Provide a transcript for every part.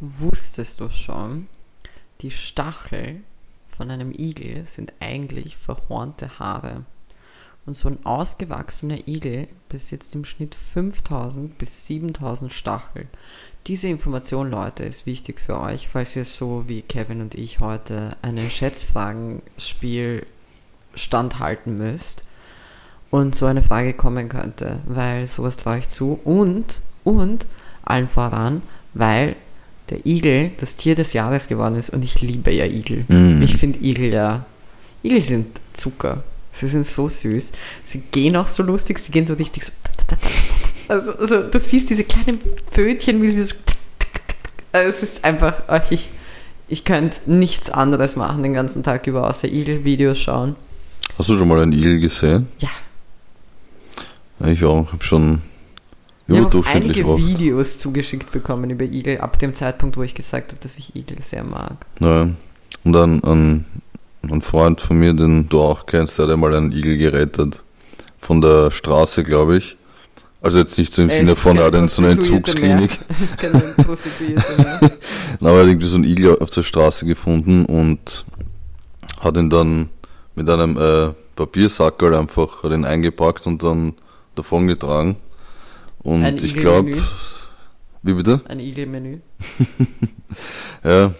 Wusstest du schon, die Stachel von einem Igel sind eigentlich verhornte Haare. Und so ein ausgewachsener Igel besitzt im Schnitt 5000 bis 7000 Stachel. Diese Information, Leute, ist wichtig für euch, falls ihr so wie Kevin und ich heute ein Schätzfragenspiel standhalten müsst und so eine Frage kommen könnte, weil sowas traue ich zu und, und allen voran, weil der Igel das Tier des Jahres geworden ist und ich liebe ja Igel. Mm. Ich finde Igel ja, Igel sind Zucker. Sie sind so süß. Sie gehen auch so lustig, sie gehen so richtig so. Also, also du siehst diese kleinen Pfötchen, wie sie so. Also es ist einfach, ich, ich könnte nichts anderes machen den ganzen Tag über, außer Igel-Videos schauen. Hast du schon mal einen Igel gesehen? Ja. Ich auch, ich habe schon überdurchschnittlich ich habe einige oft. Videos zugeschickt bekommen über Igel, ab dem Zeitpunkt, wo ich gesagt habe, dass ich Igel sehr mag. Ja. Und dann ein, ein Freund von mir, den du auch kennst, der hat einmal einen Igel gerettet. Von der Straße, glaube ich. Also jetzt nicht so im Sinne von, in so einer Entzugsklinik. ist keine Prostituierte mehr. Aber er hat irgendwie so einen Igel auf der Straße gefunden und hat ihn dann mit einem äh, Papiersackerl einfach hat ihn eingepackt und dann davon getragen. Und Ein ich glaube. Wie bitte? Ein Igel-Menü. ja,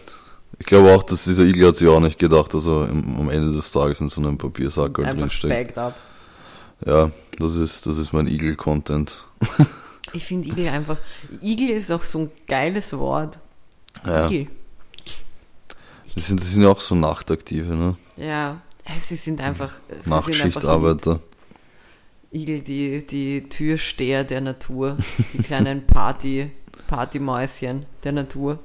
ich glaube auch, dass dieser Igel hat sich auch nicht gedacht, dass er am Ende des Tages in so einem Papiersackerl drinsteckt. Up. Ja, das ist, das ist mein Igel-Content. ich finde Igel einfach. Igel ist auch so ein geiles Wort. Ja. Igel. Sie sind, sie sind ja auch so Nachtaktive, ne? Ja, sie sind einfach. Sie Nachtschichtarbeiter. Igel, die, die Türsteher der Natur, die kleinen Party, Partymäuschen der Natur.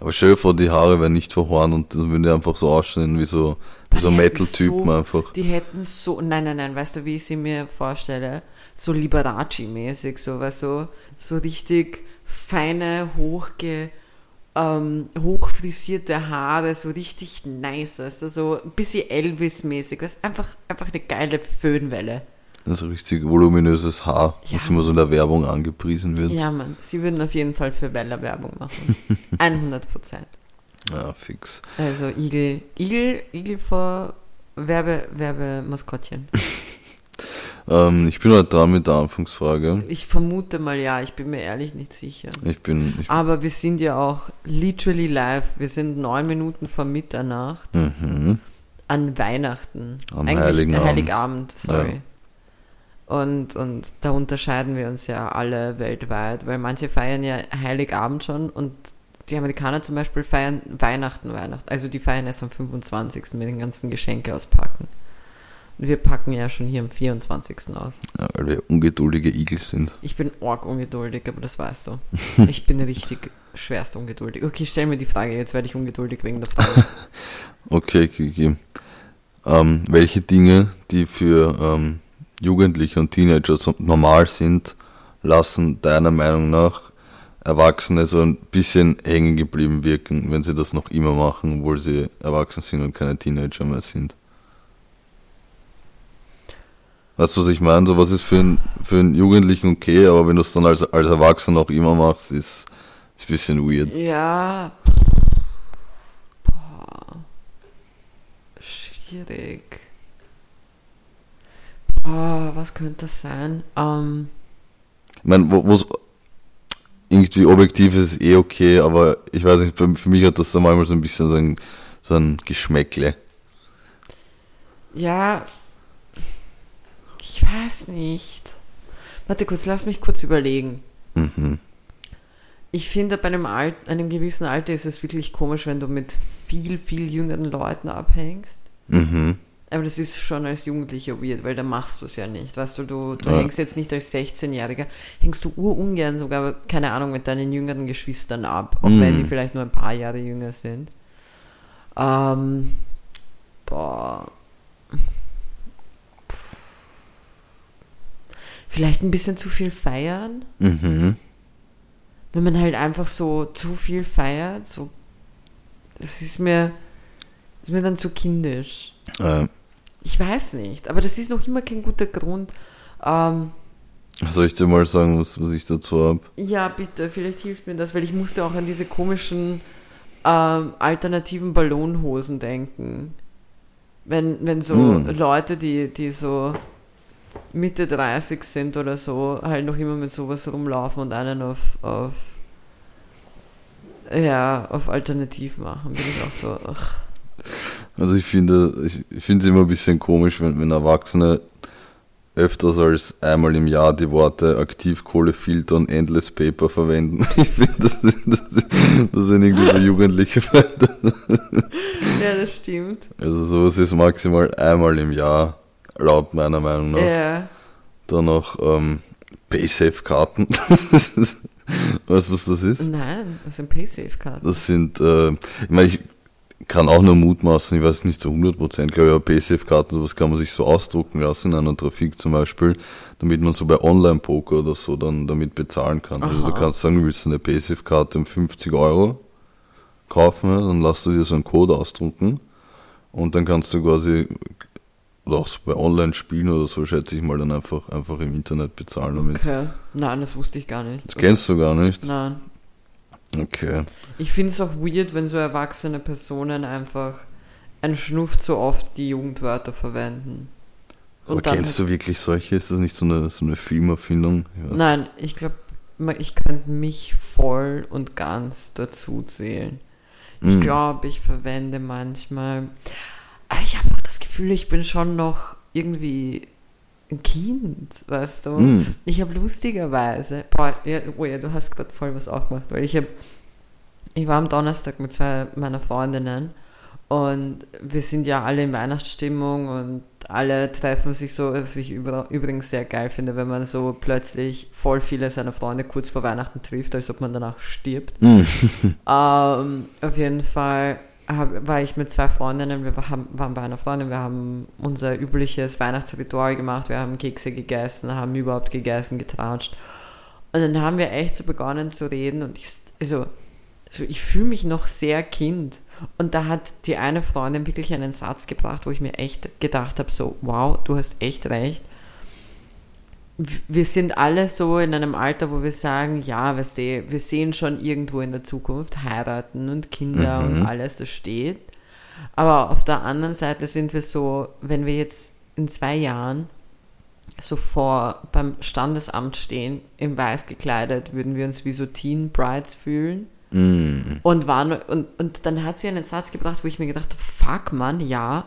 Aber dir vor, die Haare wären nicht verhornt und dann würden die einfach so aussehen wie so, wie so Metal-Typen so, einfach. Die hätten so, nein, nein, nein, weißt du, wie ich sie mir vorstelle? So Liberace-mäßig, so, weißt du, so richtig feine, hochge, ähm, hochfrisierte Haare, so richtig nice, weißt du, so ein bisschen Elvis-mäßig, weißt einfach, einfach eine geile Föhnwelle. Das ist ein richtig voluminöses Haar, ja. das immer so in der Werbung angepriesen wird. Ja, Mann, sie würden auf jeden Fall für Wella Werbung machen. 100 Prozent. Ja, fix. Also Igel, Igel, Igel vor Werbe, Werbemaskottchen. ähm, ich bin halt dran mit der Anfangsfrage. Ich vermute mal ja, ich bin mir ehrlich nicht sicher. Ich bin. Ich Aber wir sind ja auch literally live. Wir sind neun Minuten vor Mitternacht. Mhm. An Weihnachten. Am Eigentlich Heiligen Heiligabend, sorry. Ja. Und, und da unterscheiden wir uns ja alle weltweit, weil manche feiern ja Heiligabend schon und die Amerikaner zum Beispiel feiern Weihnachten, Weihnachten. Also die feiern erst am 25. mit den ganzen Geschenke auspacken. Und wir packen ja schon hier am 24. aus. Ja, weil wir ungeduldige Igel sind. Ich bin arg ungeduldig, aber das weißt du. ich bin richtig schwerst ungeduldig. Okay, stell mir die Frage, jetzt werde ich ungeduldig wegen der Frage. okay, okay, okay. Ähm, welche Dinge, die für ähm, Jugendliche und Teenager normal sind, lassen deiner Meinung nach Erwachsene so ein bisschen hängen geblieben wirken, wenn sie das noch immer machen, obwohl sie erwachsen sind und keine Teenager mehr sind. Weißt du, was ich meine? So was ist für, ein, für einen Jugendlichen okay, aber wenn du es dann als, als Erwachsener noch immer machst, ist es ein bisschen weird. Ja. Boah. Schwierig. Oh, was könnte das sein? Ähm, ich meine, wo es irgendwie objektiv ist, eh okay, aber ich weiß nicht, für mich hat das dann manchmal so ein bisschen so ein, so ein Geschmäckle. Ja, ich weiß nicht. Warte kurz, lass mich kurz überlegen. Mhm. Ich finde, bei einem, Alt, einem gewissen Alter ist es wirklich komisch, wenn du mit viel, viel jüngeren Leuten abhängst. Mhm. Aber das ist schon als Jugendlicher weird, weil da machst du es ja nicht. Weißt du, du, du ja. hängst jetzt nicht als 16-Jähriger, hängst du urungern sogar, keine Ahnung, mit deinen jüngeren Geschwistern ab, auch mm. wenn die vielleicht nur ein paar Jahre jünger sind. Ähm, boah. Vielleicht ein bisschen zu viel feiern. Mhm. Wenn man halt einfach so zu viel feiert, so, das ist mir, das ist mir dann zu kindisch. Ja. Ich weiß nicht, aber das ist noch immer kein guter Grund, ähm, Soll ich dir mal sagen, was, was ich dazu habe? Ja, bitte, vielleicht hilft mir das, weil ich musste auch an diese komischen ähm, alternativen Ballonhosen denken. Wenn, wenn so mm. Leute, die, die so Mitte 30 sind oder so, halt noch immer mit sowas rumlaufen und einen auf, auf ja, auf Alternativ machen, bin ich auch so. Ach. Also ich finde, ich, ich finde es immer ein bisschen komisch, wenn, wenn Erwachsene öfters als einmal im Jahr die Worte Aktivkohlefilter und Endless Paper verwenden. Ich finde, das, das, das sind irgendwie so Jugendliche. ja, das stimmt. Also sowas ist maximal einmal im Jahr, laut meiner Meinung nach. Ja. Dann noch ähm, Paysafe-Karten. weißt du, was das ist? Nein, was sind Paysafe-Karten? Das sind, äh, ich meine, ich kann auch nur mutmaßen, ich weiß nicht zu 100 Prozent, glaube ich, aber PaySafe-Karten, sowas kann man sich so ausdrucken lassen in einer Trafik zum Beispiel, damit man so bei Online-Poker oder so dann damit bezahlen kann. Aha. Also du kannst sagen, du willst eine PaySafe-Karte um 50 Euro kaufen, dann lass du dir so einen Code ausdrucken und dann kannst du quasi oder auch so bei Online-Spielen oder so, schätze ich mal, dann einfach, einfach im Internet bezahlen damit. Okay. Nein, das wusste ich gar nicht. Das kennst du gar nicht? Nein. Okay. Ich finde es auch weird, wenn so erwachsene Personen einfach ein Schnuff zu oft die Jugendwörter verwenden. Und Aber kennst du wirklich solche? Ist das nicht so eine, so eine Filmerfindung? Ich Nein, ich glaube, ich könnte mich voll und ganz dazu zählen. Ich mm. glaube, ich verwende manchmal. Ich habe auch das Gefühl, ich bin schon noch irgendwie ein Kind, weißt du. Mm. Ich habe lustigerweise, boah, ja, oh ja, du hast gerade voll was aufgemacht, weil ich habe, ich war am Donnerstag mit zwei meiner Freundinnen und wir sind ja alle in Weihnachtsstimmung und alle treffen sich so, was ich übrigens sehr geil finde, wenn man so plötzlich voll viele seiner Freunde kurz vor Weihnachten trifft, als ob man danach stirbt. Mm. ähm, auf jeden Fall war ich mit zwei Freundinnen, wir waren bei einer Freundin, wir haben unser übliches Weihnachtsritual gemacht, wir haben Kekse gegessen, haben überhaupt gegessen, getratscht. Und dann haben wir echt so begonnen zu reden und ich, also, also ich fühle mich noch sehr Kind. Und da hat die eine Freundin wirklich einen Satz gebracht, wo ich mir echt gedacht habe, so, wow, du hast echt recht wir sind alle so in einem Alter, wo wir sagen, ja, weißt du, wir sehen schon irgendwo in der Zukunft heiraten und Kinder mhm. und alles, das steht. Aber auf der anderen Seite sind wir so, wenn wir jetzt in zwei Jahren so vor beim Standesamt stehen, im Weiß gekleidet, würden wir uns wie so Teen Brides fühlen. Mm. Und, waren, und, und dann hat sie einen Satz gebracht, wo ich mir gedacht habe, fuck man, ja.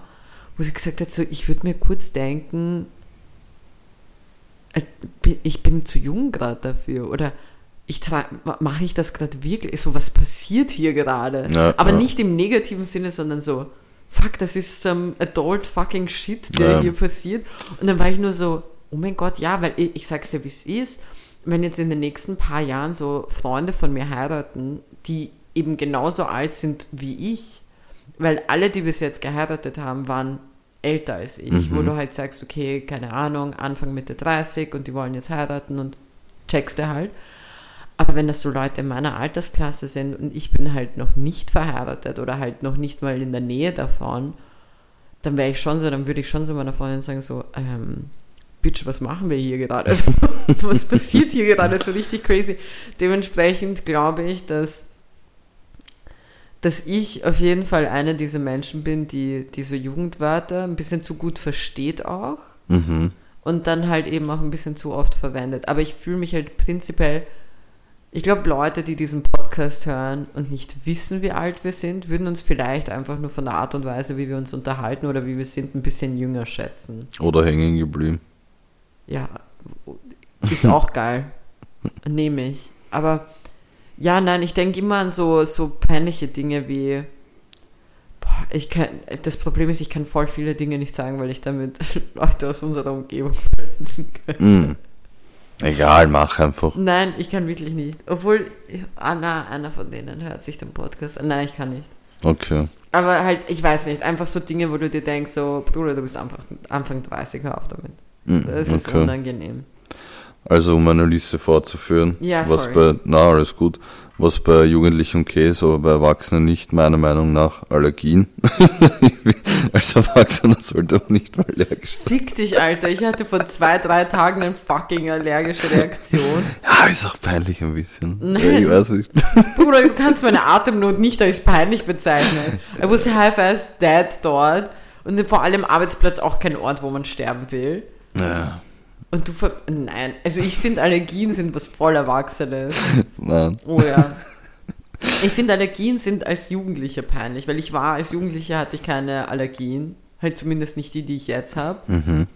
Wo sie gesagt hat, so, ich würde mir kurz denken, ich bin zu jung gerade dafür oder ich mache ich das gerade wirklich so was passiert hier gerade ja, aber ja. nicht im negativen Sinne sondern so fuck das ist some adult fucking shit der ja. hier passiert und dann war ich nur so oh mein Gott ja weil ich, ich sag's ja wie es ist wenn jetzt in den nächsten paar Jahren so Freunde von mir heiraten die eben genauso alt sind wie ich weil alle die bis jetzt geheiratet haben waren älter als ich, mhm. wo du halt sagst, okay, keine Ahnung, Anfang Mitte 30 und die wollen jetzt heiraten und checkst du halt. Aber wenn das so Leute in meiner Altersklasse sind und ich bin halt noch nicht verheiratet oder halt noch nicht mal in der Nähe davon, dann wäre ich schon so, dann würde ich schon so meiner Freundin sagen, so, ähm, Bitch, was machen wir hier gerade? Also, was passiert hier gerade? So richtig crazy. Dementsprechend glaube ich, dass dass ich auf jeden Fall eine dieser Menschen bin, die diese Jugendwörter ein bisschen zu gut versteht auch mhm. und dann halt eben auch ein bisschen zu oft verwendet. Aber ich fühle mich halt prinzipiell, ich glaube, Leute, die diesen Podcast hören und nicht wissen, wie alt wir sind, würden uns vielleicht einfach nur von der Art und Weise, wie wir uns unterhalten oder wie wir sind, ein bisschen jünger schätzen. Oder hängen geblieben. Ja, ist auch geil. Nehme ich. Aber ja, nein, ich denke immer an so, so peinliche Dinge wie. Boah, ich kann, das Problem ist, ich kann voll viele Dinge nicht sagen, weil ich damit Leute aus unserer Umgebung verletzen könnte. Mm. Egal, mach einfach. Nein, ich kann wirklich nicht. Obwohl, Anna, einer von denen hört sich den Podcast an. Nein, ich kann nicht. Okay. Aber halt, ich weiß nicht, einfach so Dinge, wo du dir denkst, so, Bruder, du bist einfach Anfang 30, hör auf damit. Mm, das ist okay. unangenehm. Also um eine Liste fortzuführen, Ja, was sorry. bei, na alles gut, was bei Jugendlichen okay ist, aber bei Erwachsenen nicht, meiner Meinung nach Allergien. Als Erwachsener sollte man nicht mal allergisch sein. Fick dich, Alter. Ich hatte vor zwei, drei Tagen eine fucking allergische Reaktion. Ja, ist auch peinlich ein bisschen. Nein. Ich weiß nicht. Bruder, du kannst meine Atemnot nicht als peinlich bezeichnen. I was half as dead dort. Und vor allem Arbeitsplatz auch kein Ort, wo man sterben will. Ja, Und du ver Nein, also ich finde Allergien sind was voll Erwachsenes. nein. Oh ja. Ich finde Allergien sind als Jugendlicher peinlich, weil ich war, als Jugendlicher hatte ich keine Allergien. Halt zumindest nicht die, die ich jetzt habe. Mhm.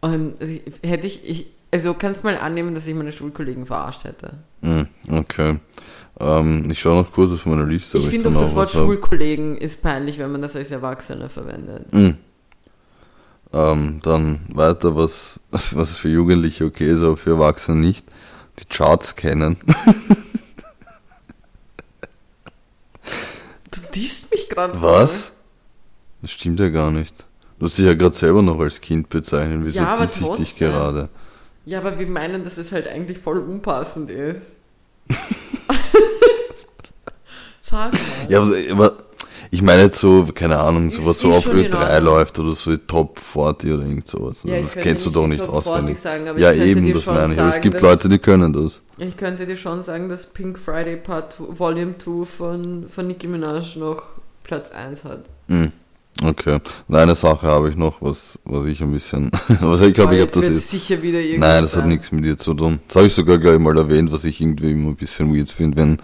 Und hätte ich, ich, also kannst mal annehmen, dass ich meine Schulkollegen verarscht hätte. Mhm, Okay. Ähm, ich schaue noch kurz auf meine Liste. Ich finde auch das Wort hab. Schulkollegen ist peinlich, wenn man das als Erwachsener verwendet. Mhm. Ähm, dann weiter, was, was für Jugendliche okay ist, aber für Erwachsene nicht. Die Charts kennen. Du disst mich gerade. Was? Das stimmt ja gar nicht. Du hast dich ja gerade selber noch als Kind bezeichnet. Wieso Ja, diss ich dich gerade? Ja, aber wir meinen, dass es halt eigentlich voll unpassend ist. Mal. Ja, aber, aber ich meine jetzt so, keine Ahnung, sowas so auf schon in Ö3 Ordnung. läuft oder so Top 40 oder irgend sowas. Ja, das kennst du doch nicht Top 40 auswendig. sagen, ja, eben, das meine ich. Aber es gibt Leute, die können das. Ich könnte dir schon sagen, dass Pink Friday Part 2, Volume 2 von, von Nicki Minaj noch Platz 1 hat. Hm. Okay. Und eine Sache habe ich noch, was, was ich ein bisschen. was ich glaube, ich habe das jetzt. sicher wieder irgendwas Nein, das hat nichts mit dir zu tun. Das habe ich sogar gleich mal erwähnt, was ich irgendwie immer ein bisschen weird finde, wenn,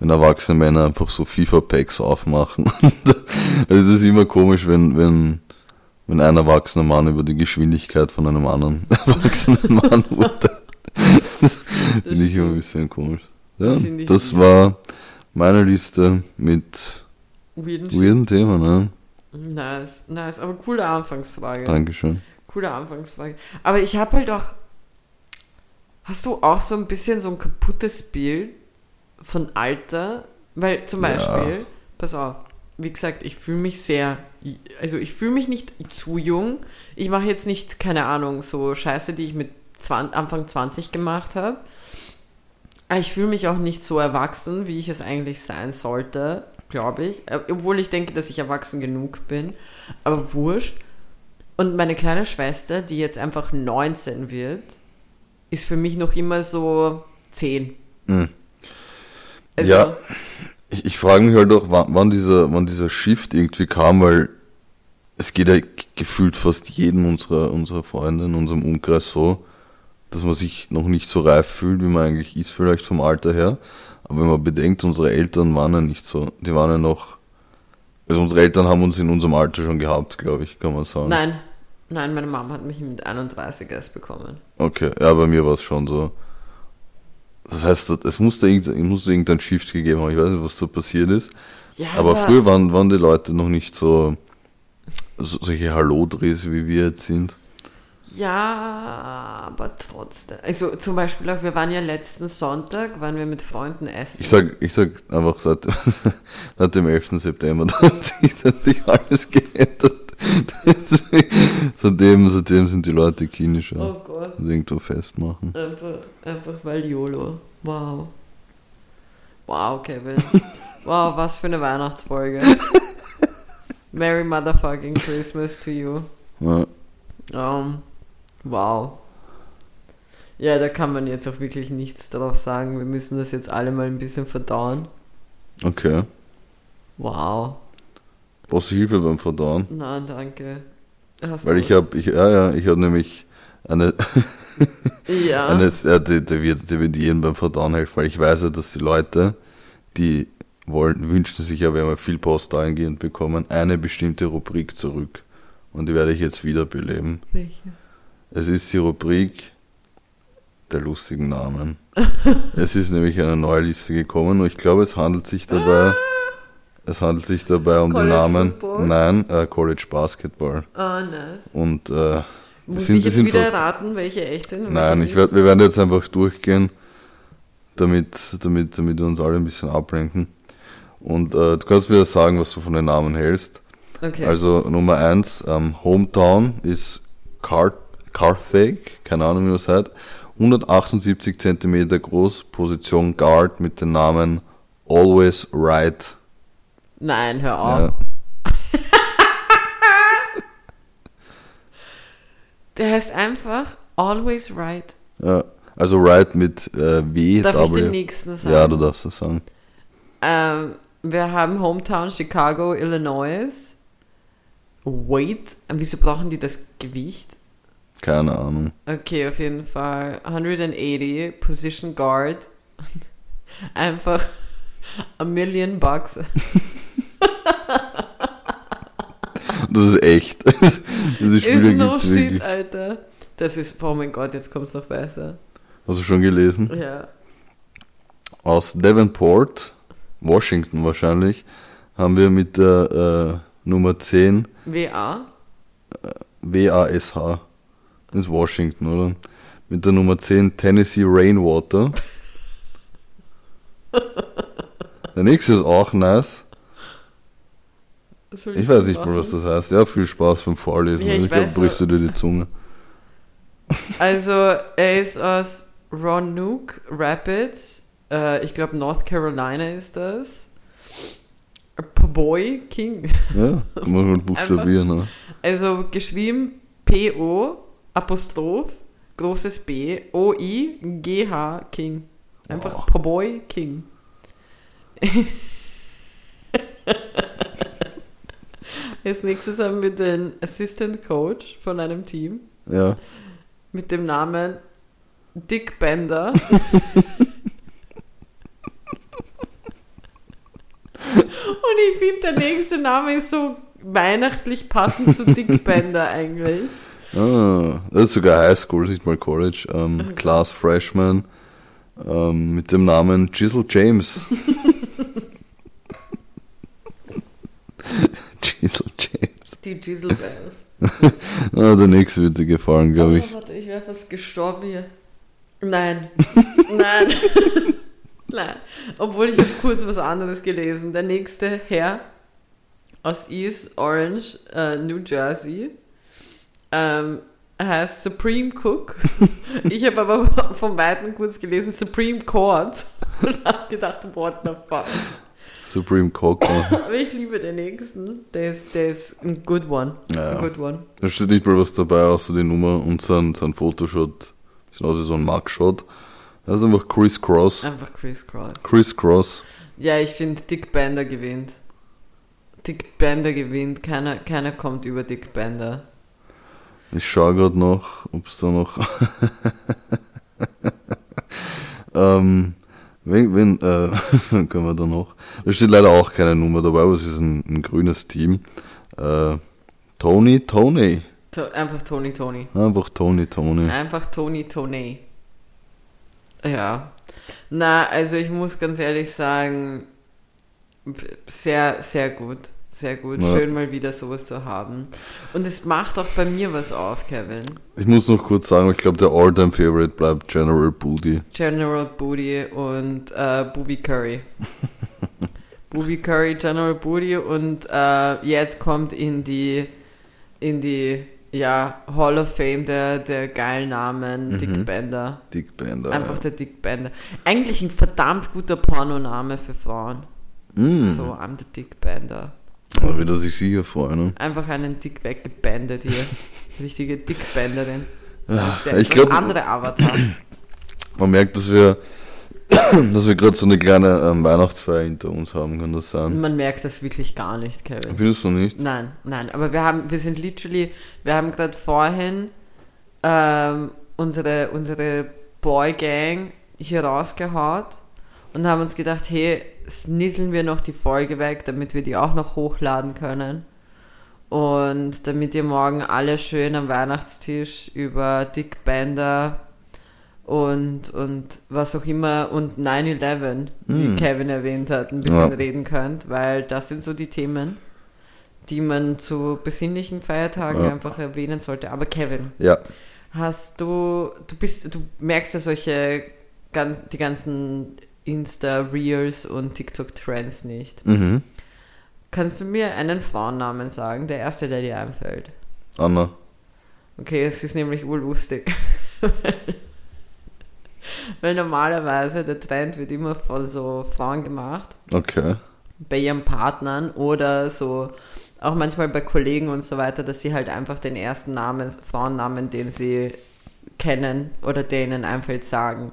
wenn erwachsene Männer einfach so FIFA-Packs aufmachen. also es ist immer komisch, wenn, wenn, wenn ein erwachsener Mann über die Geschwindigkeit von einem anderen erwachsenen Mann urteilt. Das finde ich immer ein bisschen komisch. Ja, das war meine Liste mit Weirden weirden Themen. Ne? Nice, nice. Aber coole Anfangsfrage. Dankeschön. Coole Anfangsfrage. Aber ich habe halt auch. Hast du auch so ein bisschen so ein kaputtes Bild von Alter? Weil zum Ja. Beispiel, pass auf, wie gesagt, ich fühle mich sehr. Also ich fühle mich nicht zu jung. Ich mache jetzt nicht, keine Ahnung, so Scheiße, die ich mit 20, Anfang 20 gemacht habe. Aber ich fühle mich auch nicht so erwachsen, wie ich es eigentlich sein sollte, glaube ich. Äh, Obwohl ich denke, dass ich erwachsen genug bin. Aber wurscht. Und meine kleine Schwester, die jetzt einfach 19 wird, ist für mich noch immer so 10. Mhm. Also, Ja. Ich, ich frage mich halt auch, wann, wann, dieser, wann dieser Shift irgendwie kam, weil es geht ja gefühlt fast jedem unserer, unserer Freunde in unserem Umkreis so, dass man sich noch nicht so reif fühlt, wie man eigentlich ist, vielleicht vom Alter her. Aber wenn man bedenkt, unsere Eltern waren ja nicht so. Die waren ja noch. Also unsere Eltern haben uns in unserem Alter schon gehabt, glaube ich, kann man sagen. Nein, nein, meine Mama hat mich mit 31 erst bekommen. Okay, ja, bei mir war es schon so. Das heißt, es musste, musste irgendein Shift gegeben haben. Ich weiß nicht, was da passiert ist. Ja, Aber früher waren, waren die Leute noch nicht so, so solche Hallo-Drehs, wie wir jetzt sind. Ja, aber trotzdem. Also zum Beispiel auch, wir waren ja letzten Sonntag, waren wir mit Freunden essen. Ich sag, ich sag einfach seit, seit dem 11. September, da hat sich, da hat sich alles geändert. Seitdem, seitdem sind die Leute kindischer oh Gott. und irgendwo festmachen. Einfach, einfach weil YOLO. Wow. Wow, Kevin. Wow, was für eine Weihnachtsfolge. Merry motherfucking Christmas to you. Ja, Um, wow. Ja, da kann man jetzt auch wirklich nichts darauf sagen. Wir müssen das jetzt alle mal ein bisschen verdauen. okay. Wow. Brauchst du Hilfe beim Verdauen? Na, danke. Hast Weil ich habe, ich, ja, ja, ich habe nämlich eine, Ja. Eines, ja, der, der, wird, der wird jedem beim Verdauen helfen, weil ich weiß ja, dass die Leute, die wollen, wünschen sich ja, wenn wir viel Post eingehend bekommen, eine bestimmte Rubrik zurück. Und die werde ich jetzt wiederbeleben. Welche? Es ist die Rubrik der lustigen Namen. es ist nämlich eine neue Liste gekommen und ich glaube, es handelt sich dabei, es handelt sich dabei um College den Namen, Football? nein, äh, College Basketball. Ah, nice. Und äh, Muss sind- ich jetzt sind wieder fast- raten, welche echt sind? Nein, ich werd, wir werden jetzt einfach durchgehen, damit, damit, damit wir uns alle ein bisschen ablenken. Und äh, du kannst mir sagen, was du von den Namen hältst. Okay. Also Nummer eins, ähm, Hometown ist Car Carthage, keine Ahnung wie das heißt. 178 cm groß, Position Guard mit dem Namen Always Right. Nein, hör auf. Ja. Der heißt einfach Always Right. Ja, also Right mit äh, W. Darf ich W. den nächsten sagen? Ja, du darfst das sagen. Ähm, wir haben Hometown Chicago, Illinois. Weight. Wieso brauchen die das Gewicht? Keine Ahnung. Okay, auf jeden Fall. 180, Position Guard. Einfach a million bucks. Das ist echt. Diese Spieler Ist no shit, wirklich. Alter. Das ist, oh mein Gott, jetzt kommt's noch besser. Hast du schon gelesen? Ja. Aus Davenport, Washington wahrscheinlich, haben wir mit der äh, Nummer 10 WA? WASH. Das ist Washington, oder? Mit der Nummer 10 Tennessee Rainwater. Der nächste ist auch nice. Ich weiß nicht mal, was das heißt. Ja, viel Spaß beim Vorlesen. Ja, ich ich glaube, brichst du dir die Zunge. Also, er ist aus Roanoke Rapids. Äh, ich glaube, North Carolina ist das. Boy King. Ja, kann man halt buchstabieren. Ne? Also geschrieben P-O, Apostroph, großes B, O-I, G-H, King. Einfach Wow. Poboy King. Als nächstes haben wir den Assistant Coach von einem Team Ja. mit dem Namen Dick Bender. Und ich finde, der nächste Name ist so weihnachtlich passend zu Dick Bender eigentlich. Ah, das ist sogar Highschool, nicht mal College. Ähm, Class Freshman ähm, mit dem Namen Giselle James. Giselle James. Die Giselle Bells. Ah, der nächste wird dir gefallen, glaube ich. Oh, warte, ich wäre fast gestorben hier. Nein. Nein. Nein. Obwohl ich habe kurz was anderes gelesen. Der nächste Herr aus East Orange, äh, New Jersey, ähm, heißt Supreme Cook. Ich habe aber vom Weiten kurz gelesen Supreme Court und habe gedacht, what the fuck. Supreme. Aber ich liebe den nächsten. Der ist, der ist ein good one. Ja. A good one. Da steht nicht mal was dabei, außer die Nummer und sein, sein Fotoshot. Ist also so ein Mugshot. Das ist einfach Chris Cross. Einfach Chris Cross. Chris Cross. Ja, ich finde, Dick Bender gewinnt. Dick Bender gewinnt. Keiner, keiner kommt über Dick Bender. Ich schaue gerade noch, ob es da noch. ähm, wenn, wenn äh, können wir da noch. Da steht leider auch keine Nummer dabei, aber es ist ein, ein grünes Team. Äh, Tony, Tony. To einfach Tony Tony. Einfach Tony, Tony. Einfach Tony Tony. Ja. Na, also ich muss ganz ehrlich sagen, sehr, sehr gut. Sehr gut. Ja. Schön mal wieder sowas zu haben. Und es macht auch bei mir was auf, Kevin. Ich muss noch kurz sagen, ich glaube, der All-Time-Favorite bleibt General Booty. General Booty und äh, Booby Curry. Booby Curry, General Booty und äh, jetzt kommt in die in die ja, Hall of Fame der, der geilen Namen Mhm. Dick Bender. Dick Bender. Einfach der Dick Bender. Eigentlich ein verdammt guter Pornoname für Frauen. Mm. So, I'm the Dick Bender. Aber wieder sich sicher freuen. Ne? Einfach einen Dick weggebandet hier. Richtige Dick Banderin. Ja, Der ich glaube, andere Avatar. man merkt, dass wir, dass wir gerade so eine kleine ähm, Weihnachtsfeier hinter uns haben, kann das sein? Man merkt das wirklich gar nicht, Kevin. Findest du nicht? Nein, nein, aber wir haben, wir sind literally, wir haben gerade vorhin ähm, unsere, unsere Boy Gang hier rausgehaut und haben uns gedacht, hey, snisseln wir noch die Folge weg, damit wir die auch noch hochladen können. Und damit ihr morgen alle schön am Weihnachtstisch über Dick Bender und, und was auch immer und 9-11, wie Mm. Kevin erwähnt hat, ein bisschen Ja. reden könnt, weil das sind so die Themen, die man zu besinnlichen Feiertagen Ja. einfach erwähnen sollte. Aber Kevin, Ja. hast du, du bist, du merkst ja solche, die ganzen Insta-Reels und TikTok-Trends nicht. Mhm. Kannst du mir einen Frauennamen sagen? Der erste, der dir einfällt. Anna. Okay, es ist nämlich urlustig. Weil normalerweise der Trend wird immer von so Frauen gemacht. Okay. Bei ihren Partnern oder so, auch manchmal bei Kollegen und so weiter, dass sie halt einfach den ersten Namen, Frauennamen, den sie kennen oder der ihnen einfällt, sagen.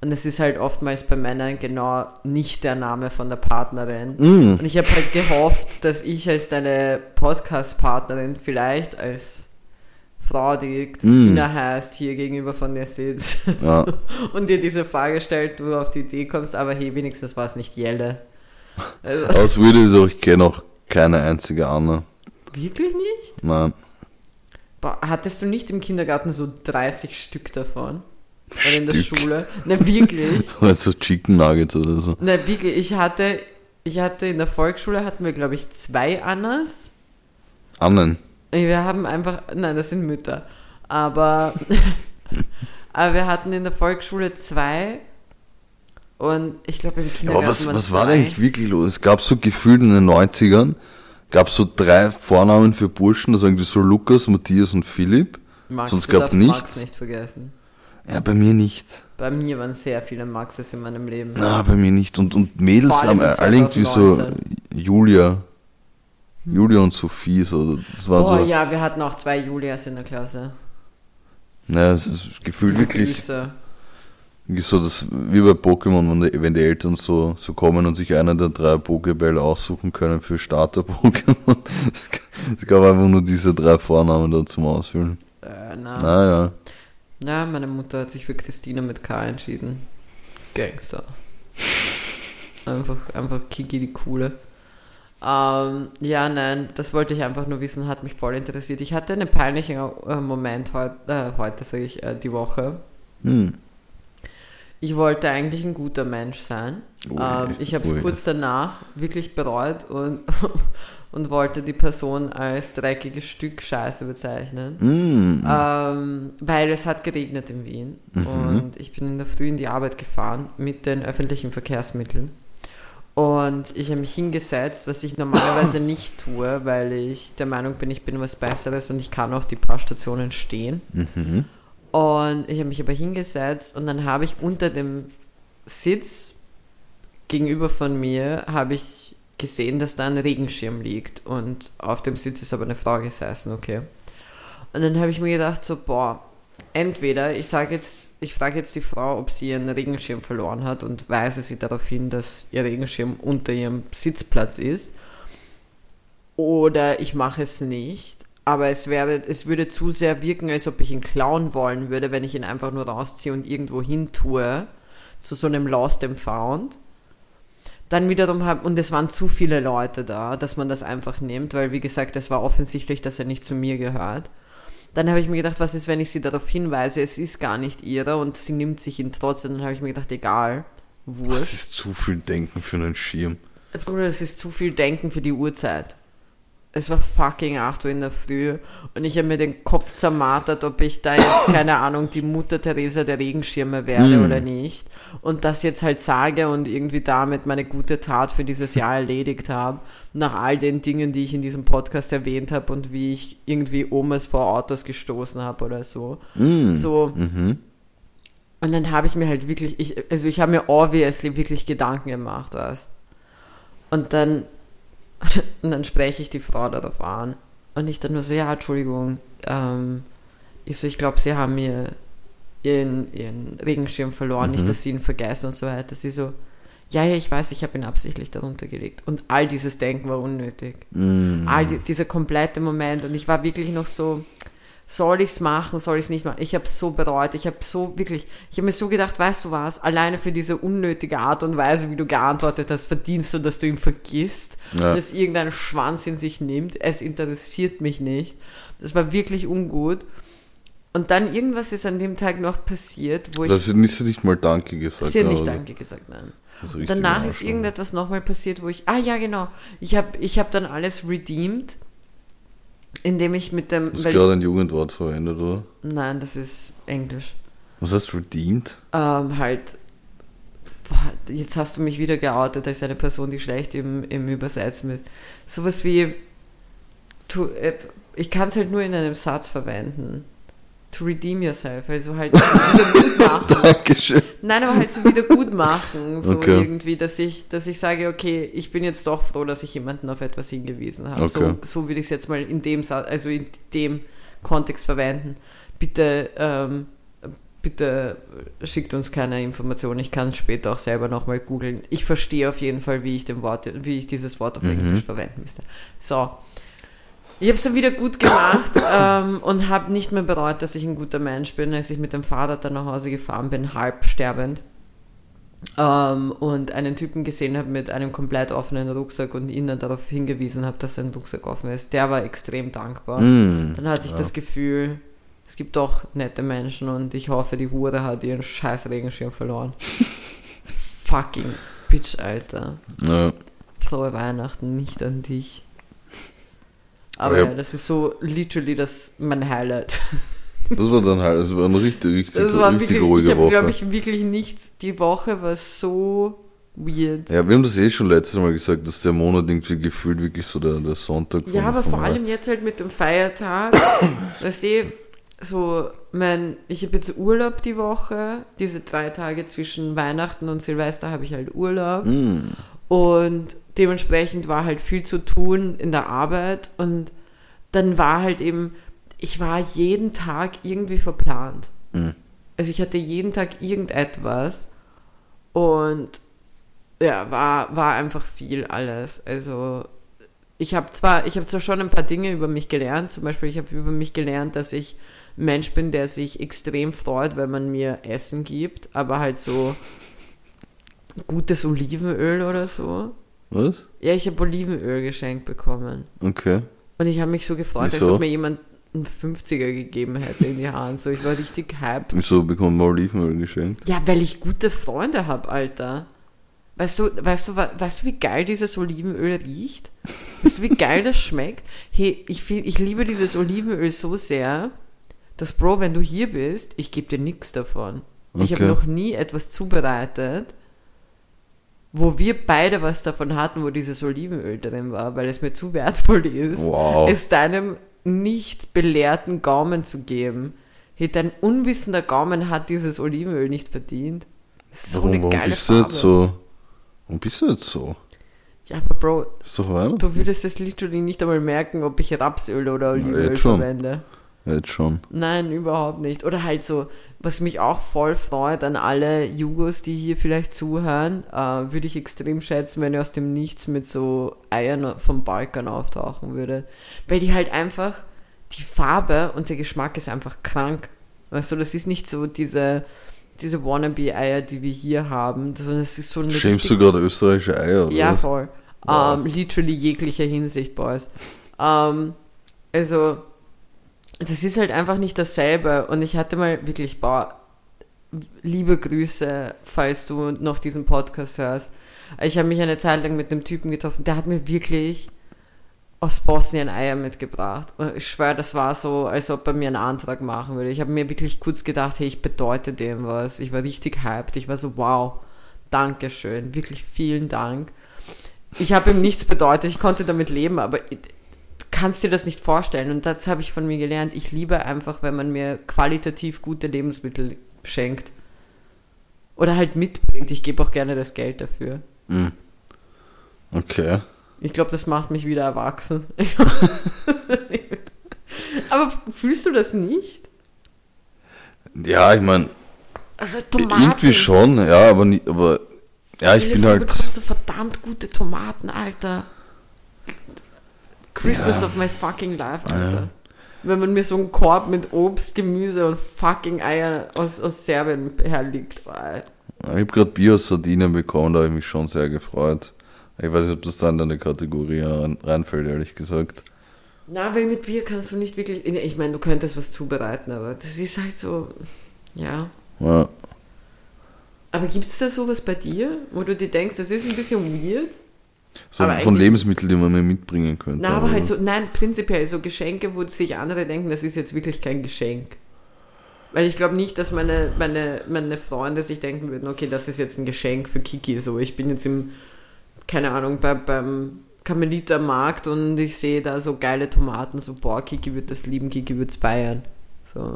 Und es ist halt oftmals bei Männern genau nicht der Name von der Partnerin. Mm. Und ich habe halt gehofft, dass ich als deine Podcast-Partnerin vielleicht als Frau, die Christina mm. heißt, hier gegenüber von dir sitzt ja. und dir diese Frage stellt, du auf die Idee kommst, aber hey, wenigstens war es nicht Jelle. Also. Aus würde so, ich kenne auch keine einzige Anna. Wirklich nicht? Nein. Boah, hattest du nicht im Kindergarten so 30 Stück davon? Oder in der Schule? Na wirklich? so Chicken Nuggets oder so. Na wirklich, ich hatte, ich hatte in der Volksschule hatten wir, glaube ich, zwei Annas. Annen? Wir haben einfach, nein, das sind Mütter. Aber, aber wir hatten in der Volksschule zwei und ich glaube im Kindergarten. Aber was, was war denn eigentlich wirklich los? Es gab so gefühlt in den 90ern, gab es so drei Vornamen für Burschen, also irgendwie so Lukas, Matthias und Philipp. Max, Sonst gab nichts. Max nicht vergessen. Ja, bei mir nicht. Bei mir waren sehr viele Maxes in meinem Leben. Na, bei mir nicht. Und, und Mädels haben alle irgendwie so Julia. Hm. Julia und Sophie, so. Das war oh so, ja, wir hatten auch zwei Julias in der Klasse. Naja, es ist gefühlt wirklich. Grüße. So das, wie bei Pokémon, wenn die, wenn die Eltern so, so kommen und sich einer der drei Pokébälle aussuchen können für Starter-Pokémon. Es, es gab einfach nur diese drei Vornamen da zum Ausfüllen. Äh, na. Naja. Ja, meine Mutter hat sich für Christina mit K entschieden. Gangster. Einfach, einfach Kiki die Coole. Ähm, ja, nein, das wollte ich einfach nur wissen, hat mich voll interessiert. Ich hatte einen peinlichen äh, Moment heut, äh, heute, sage ich, äh, die Woche. Hm. Ich wollte eigentlich ein guter Mensch sein. Ui, ähm, ich habe es kurz danach wirklich bereut und, und wollte die Person als dreckiges Stück Scheiße bezeichnen. Mm. Ähm, weil es hat geregnet in Wien mhm. und ich bin in der Früh in die Arbeit gefahren mit den öffentlichen Verkehrsmitteln. Und ich habe mich hingesetzt, was ich normalerweise nicht tue, weil ich der Meinung bin, ich bin was Besseres und ich kann auch die paar Stationen stehen. Mhm. Und ich habe mich aber hingesetzt und dann habe ich unter dem Sitz gegenüber von mir habe ich gesehen, dass da ein Regenschirm liegt und auf dem Sitz ist aber eine Frau gesessen, okay. Und dann habe ich mir gedacht, so, boah, entweder ich sage jetzt, ich frage jetzt die Frau, ob sie ihren Regenschirm verloren hat und weise sie darauf hin, dass ihr Regenschirm unter ihrem Sitzplatz ist, oder ich mache es nicht, aber es, wäre, es würde zu sehr wirken, als ob ich ihn klauen wollen würde, wenn ich ihn einfach nur rausziehe und irgendwo hin tue, zu so einem Lost and Found dann wiederum habe, und es waren zu viele Leute da, dass man das einfach nimmt, weil wie gesagt, es war offensichtlich, dass er nicht zu mir gehört. Dann habe ich mir gedacht, was ist, wenn ich sie darauf hinweise, es ist gar nicht ihre und sie nimmt sich ihn trotzdem. Dann habe ich mir gedacht, egal, wurscht. Das ist zu viel Denken für einen Schirm. Bruder, es ist zu viel Denken für die Uhrzeit. Es war fucking 8 Uhr in der Früh und ich habe mir den Kopf zermartert, ob ich da jetzt, keine Ahnung, die Mutter Teresa der Regenschirme werde mm. oder nicht. Und das jetzt halt sage und irgendwie damit meine gute Tat für dieses Jahr erledigt habe. Nach all den Dingen, die ich in diesem Podcast erwähnt habe und wie ich irgendwie Omas vor Autos gestoßen habe oder so. Mm. So. Mhm. Und dann habe ich mir halt wirklich, ich, also ich habe mir obviously wirklich Gedanken gemacht, was. Und dann Und dann spreche ich die Frau darauf an. Und ich dann nur so, ja, Entschuldigung. Ähm, ich so, ich glaube, sie haben mir ihren, ihren Regenschirm verloren, mhm. nicht, dass sie ihn vergessen und so weiter. Sie so, ja, ja, ich weiß, ich habe ihn absichtlich darunter gelegt. Und all dieses Denken war unnötig. Mhm. All die, dieser komplette Moment. Und ich war wirklich noch so, soll ich es machen, soll ich es nicht machen? Ich habe es so bereut. Ich habe so wirklich, ich habe mir so gedacht, weißt du was, alleine für diese unnötige Art und Weise, wie du geantwortet hast, verdienst du, dass du ihn vergisst, ja. dass irgendein Schwanz in sich nimmt. Es interessiert mich nicht. Das war wirklich ungut. Und dann irgendwas ist an dem Tag noch passiert, wo also ich. Also hast du nicht mal Danke gesagt? Sie hat nicht Danke gesagt, nein. Danach ist irgendetwas nochmal passiert, wo ich. Ah ja, genau. Ich habe ich hab dann alles redeemed indem ich mit dem. Hast du gerade ein Jugendwort verwendet, oder? Nein, das ist Englisch. Was heißt redeemed? Ähm, halt. Boah, jetzt hast du mich wieder geoutet als eine Person, die schlecht im, im Übersetzen ist. Sowas wie. Tu, äh, ich kann es halt nur in einem Satz verwenden. To redeem yourself, also halt wieder gut machen. Dankeschön. Nein, aber halt so wieder gut machen, so Okay. irgendwie, dass ich, dass ich sage, okay, ich bin jetzt doch froh, dass ich jemanden auf etwas hingewiesen habe. Okay. So, so würde ich es jetzt mal in dem, also in dem Kontext verwenden. Bitte, ähm, bitte schickt uns keine Informationen. Ich kann es später auch selber nochmal googeln. Ich verstehe auf jeden Fall, wie ich dem Wort, wie ich dieses Wort auf Mhm. Englisch verwenden müsste. So. Ich habe es dann wieder gut gemacht ähm, und habe nicht mehr bereut, dass ich ein guter Mensch bin, als ich mit dem Fahrrad dann nach Hause gefahren bin, halb sterbend. Ähm, und einen Typen gesehen habe mit einem komplett offenen Rucksack und ihn dann darauf hingewiesen habe, dass sein Rucksack offen ist. Der war extrem dankbar. Mm. Dann hatte ich das Gefühl, es gibt doch nette Menschen und ich hoffe, die Hure hat ihren scheiß Regenschirm verloren. Fucking Bitch, Alter. Ja. Frohe Weihnachten, nicht an dich. Aber ich ja, das ist so literally das mein Highlight. Das war dann halt, das war eine richtig, richtig, Das war richtig wirklich, ich ruhige habe, glaube Woche. ich, wirklich nichts. Die Woche war so weird. Ja, wir haben das eh schon letztes Mal gesagt, dass der Monat irgendwie gefühlt wirklich so der, der Sonntag Ja, aber von vor allem jetzt halt mit dem Feiertag. weißt du, so, mein, ich habe jetzt Urlaub die Woche. Diese drei Tage zwischen Weihnachten und Silvester habe ich halt Urlaub. Mm. Und dementsprechend war halt viel zu tun in der Arbeit. Und dann war halt eben, ich war jeden Tag irgendwie verplant. Mhm. Also ich hatte jeden Tag irgendetwas. Und ja, war, war einfach viel alles. Also ich habe zwar, ich habe zwar schon ein paar Dinge über mich gelernt. Zum Beispiel, ich habe über mich gelernt, dass ich ein Mensch bin, der sich extrem freut, wenn man mir Essen gibt, aber halt so gutes Olivenöl oder so. Was? Ja, ich habe Olivenöl geschenkt bekommen. Okay. Und ich habe mich so gefreut, als Wieso? ob mir jemand einen 50er gegeben hätte in die Hand. So, ich war richtig hyped. Wieso bekommt man Olivenöl geschenkt? Ja, weil ich gute Freunde habe, Alter. Weißt du, weißt du, weißt du, wie geil dieses Olivenöl riecht? Weißt du, wie geil das schmeckt? Hey, ich, find, ich liebe dieses Olivenöl so sehr, dass, Bro, wenn du hier bist, ich gebe dir nichts davon. Ich habe Okay. noch nie etwas zubereitet, wo wir beide was davon hatten, wo dieses Olivenöl drin war, weil es mir zu wertvoll ist, Wow. es deinem nicht belehrten Gaumen zu geben. Hey, dein unwissender Gaumen hat dieses Olivenöl nicht verdient. So warum eine warum geile bist du Farbe. jetzt so? Warum bist du jetzt so? Ja, aber Bro, du würdest es literally nicht einmal merken, ob ich Rapsöl oder Olivenöl schon. verwende. Jetzt schon. Nein, überhaupt nicht. Oder halt so, was mich auch voll freut an alle Jugos, die hier vielleicht zuhören, äh, würde ich extrem schätzen, wenn ihr aus dem Nichts mit so Eiern vom Balkan auftauchen würde. Weil die halt einfach, die Farbe und der Geschmack ist einfach krank. Weißt du, das ist nicht so diese, diese Wannabe-Eier, die wir hier haben, sondern es ist so eine Schämst du gerade österreichische Eier, oder? ja, voll. Wow. Ähm, literally jeglicher Hinsicht, Boys. Ähm, also, das ist halt einfach nicht dasselbe. Und ich hatte mal wirklich, boah, liebe Grüße, falls du noch diesen Podcast hörst. Ich habe mich eine Zeit lang mit einem Typen getroffen, der hat mir wirklich aus Bosnien Eier mitgebracht. Und ich schwöre, das war so, als ob er mir einen Antrag machen würde. Ich habe mir wirklich kurz gedacht, hey, ich bedeute dem was. Ich war richtig hyped. Ich war so, wow, Dankeschön, wirklich vielen Dank. Ich habe ihm nichts bedeutet, ich konnte damit leben, aber kannst dir das nicht vorstellen. Und das habe ich von mir gelernt. Ich liebe einfach, wenn man mir qualitativ gute Lebensmittel schenkt. Oder halt mitbringt. Ich gebe auch gerne das Geld dafür. Mm. Okay. Ich glaube, das macht mich wieder erwachsen. aber fühlst du das nicht? Ja, ich meine, Also Tomaten. irgendwie schon, ja, aber nicht, aber ja, ich bin Du halt. bekommst so verdammt gute Tomaten, Alter. Christmas Ja. of my fucking life, Alter. Wenn man mir so einen Korb mit Obst, Gemüse und fucking Eier aus, aus Serbien herliegt. Boah. Ich habe gerade Bio-Sardinen bekommen, da habe ich mich schon sehr gefreut. Ich weiß nicht, ob das da in deine Kategorie rein- reinfällt, ehrlich gesagt. Na, weil mit Bier kannst du nicht wirklich. Ich meine, du könntest was zubereiten, aber das ist halt so. Ja. Ja. Aber gibt es da sowas bei dir, wo du dir denkst, das ist ein bisschen weird? So Aber von Lebensmitteln, die man mir mitbringen könnte. Na, aber halt so, nein, prinzipiell so Geschenke, wo sich andere denken, das ist jetzt wirklich kein Geschenk. Weil ich glaube nicht, dass meine, meine, meine Freunde sich denken würden, okay, das ist jetzt ein Geschenk für Kiki. So, ich bin jetzt im, keine Ahnung, bei, beim Karmeliter Markt und ich sehe da so geile Tomaten, so, boah, Kiki wird das lieben, Kiki wird's feiern. So.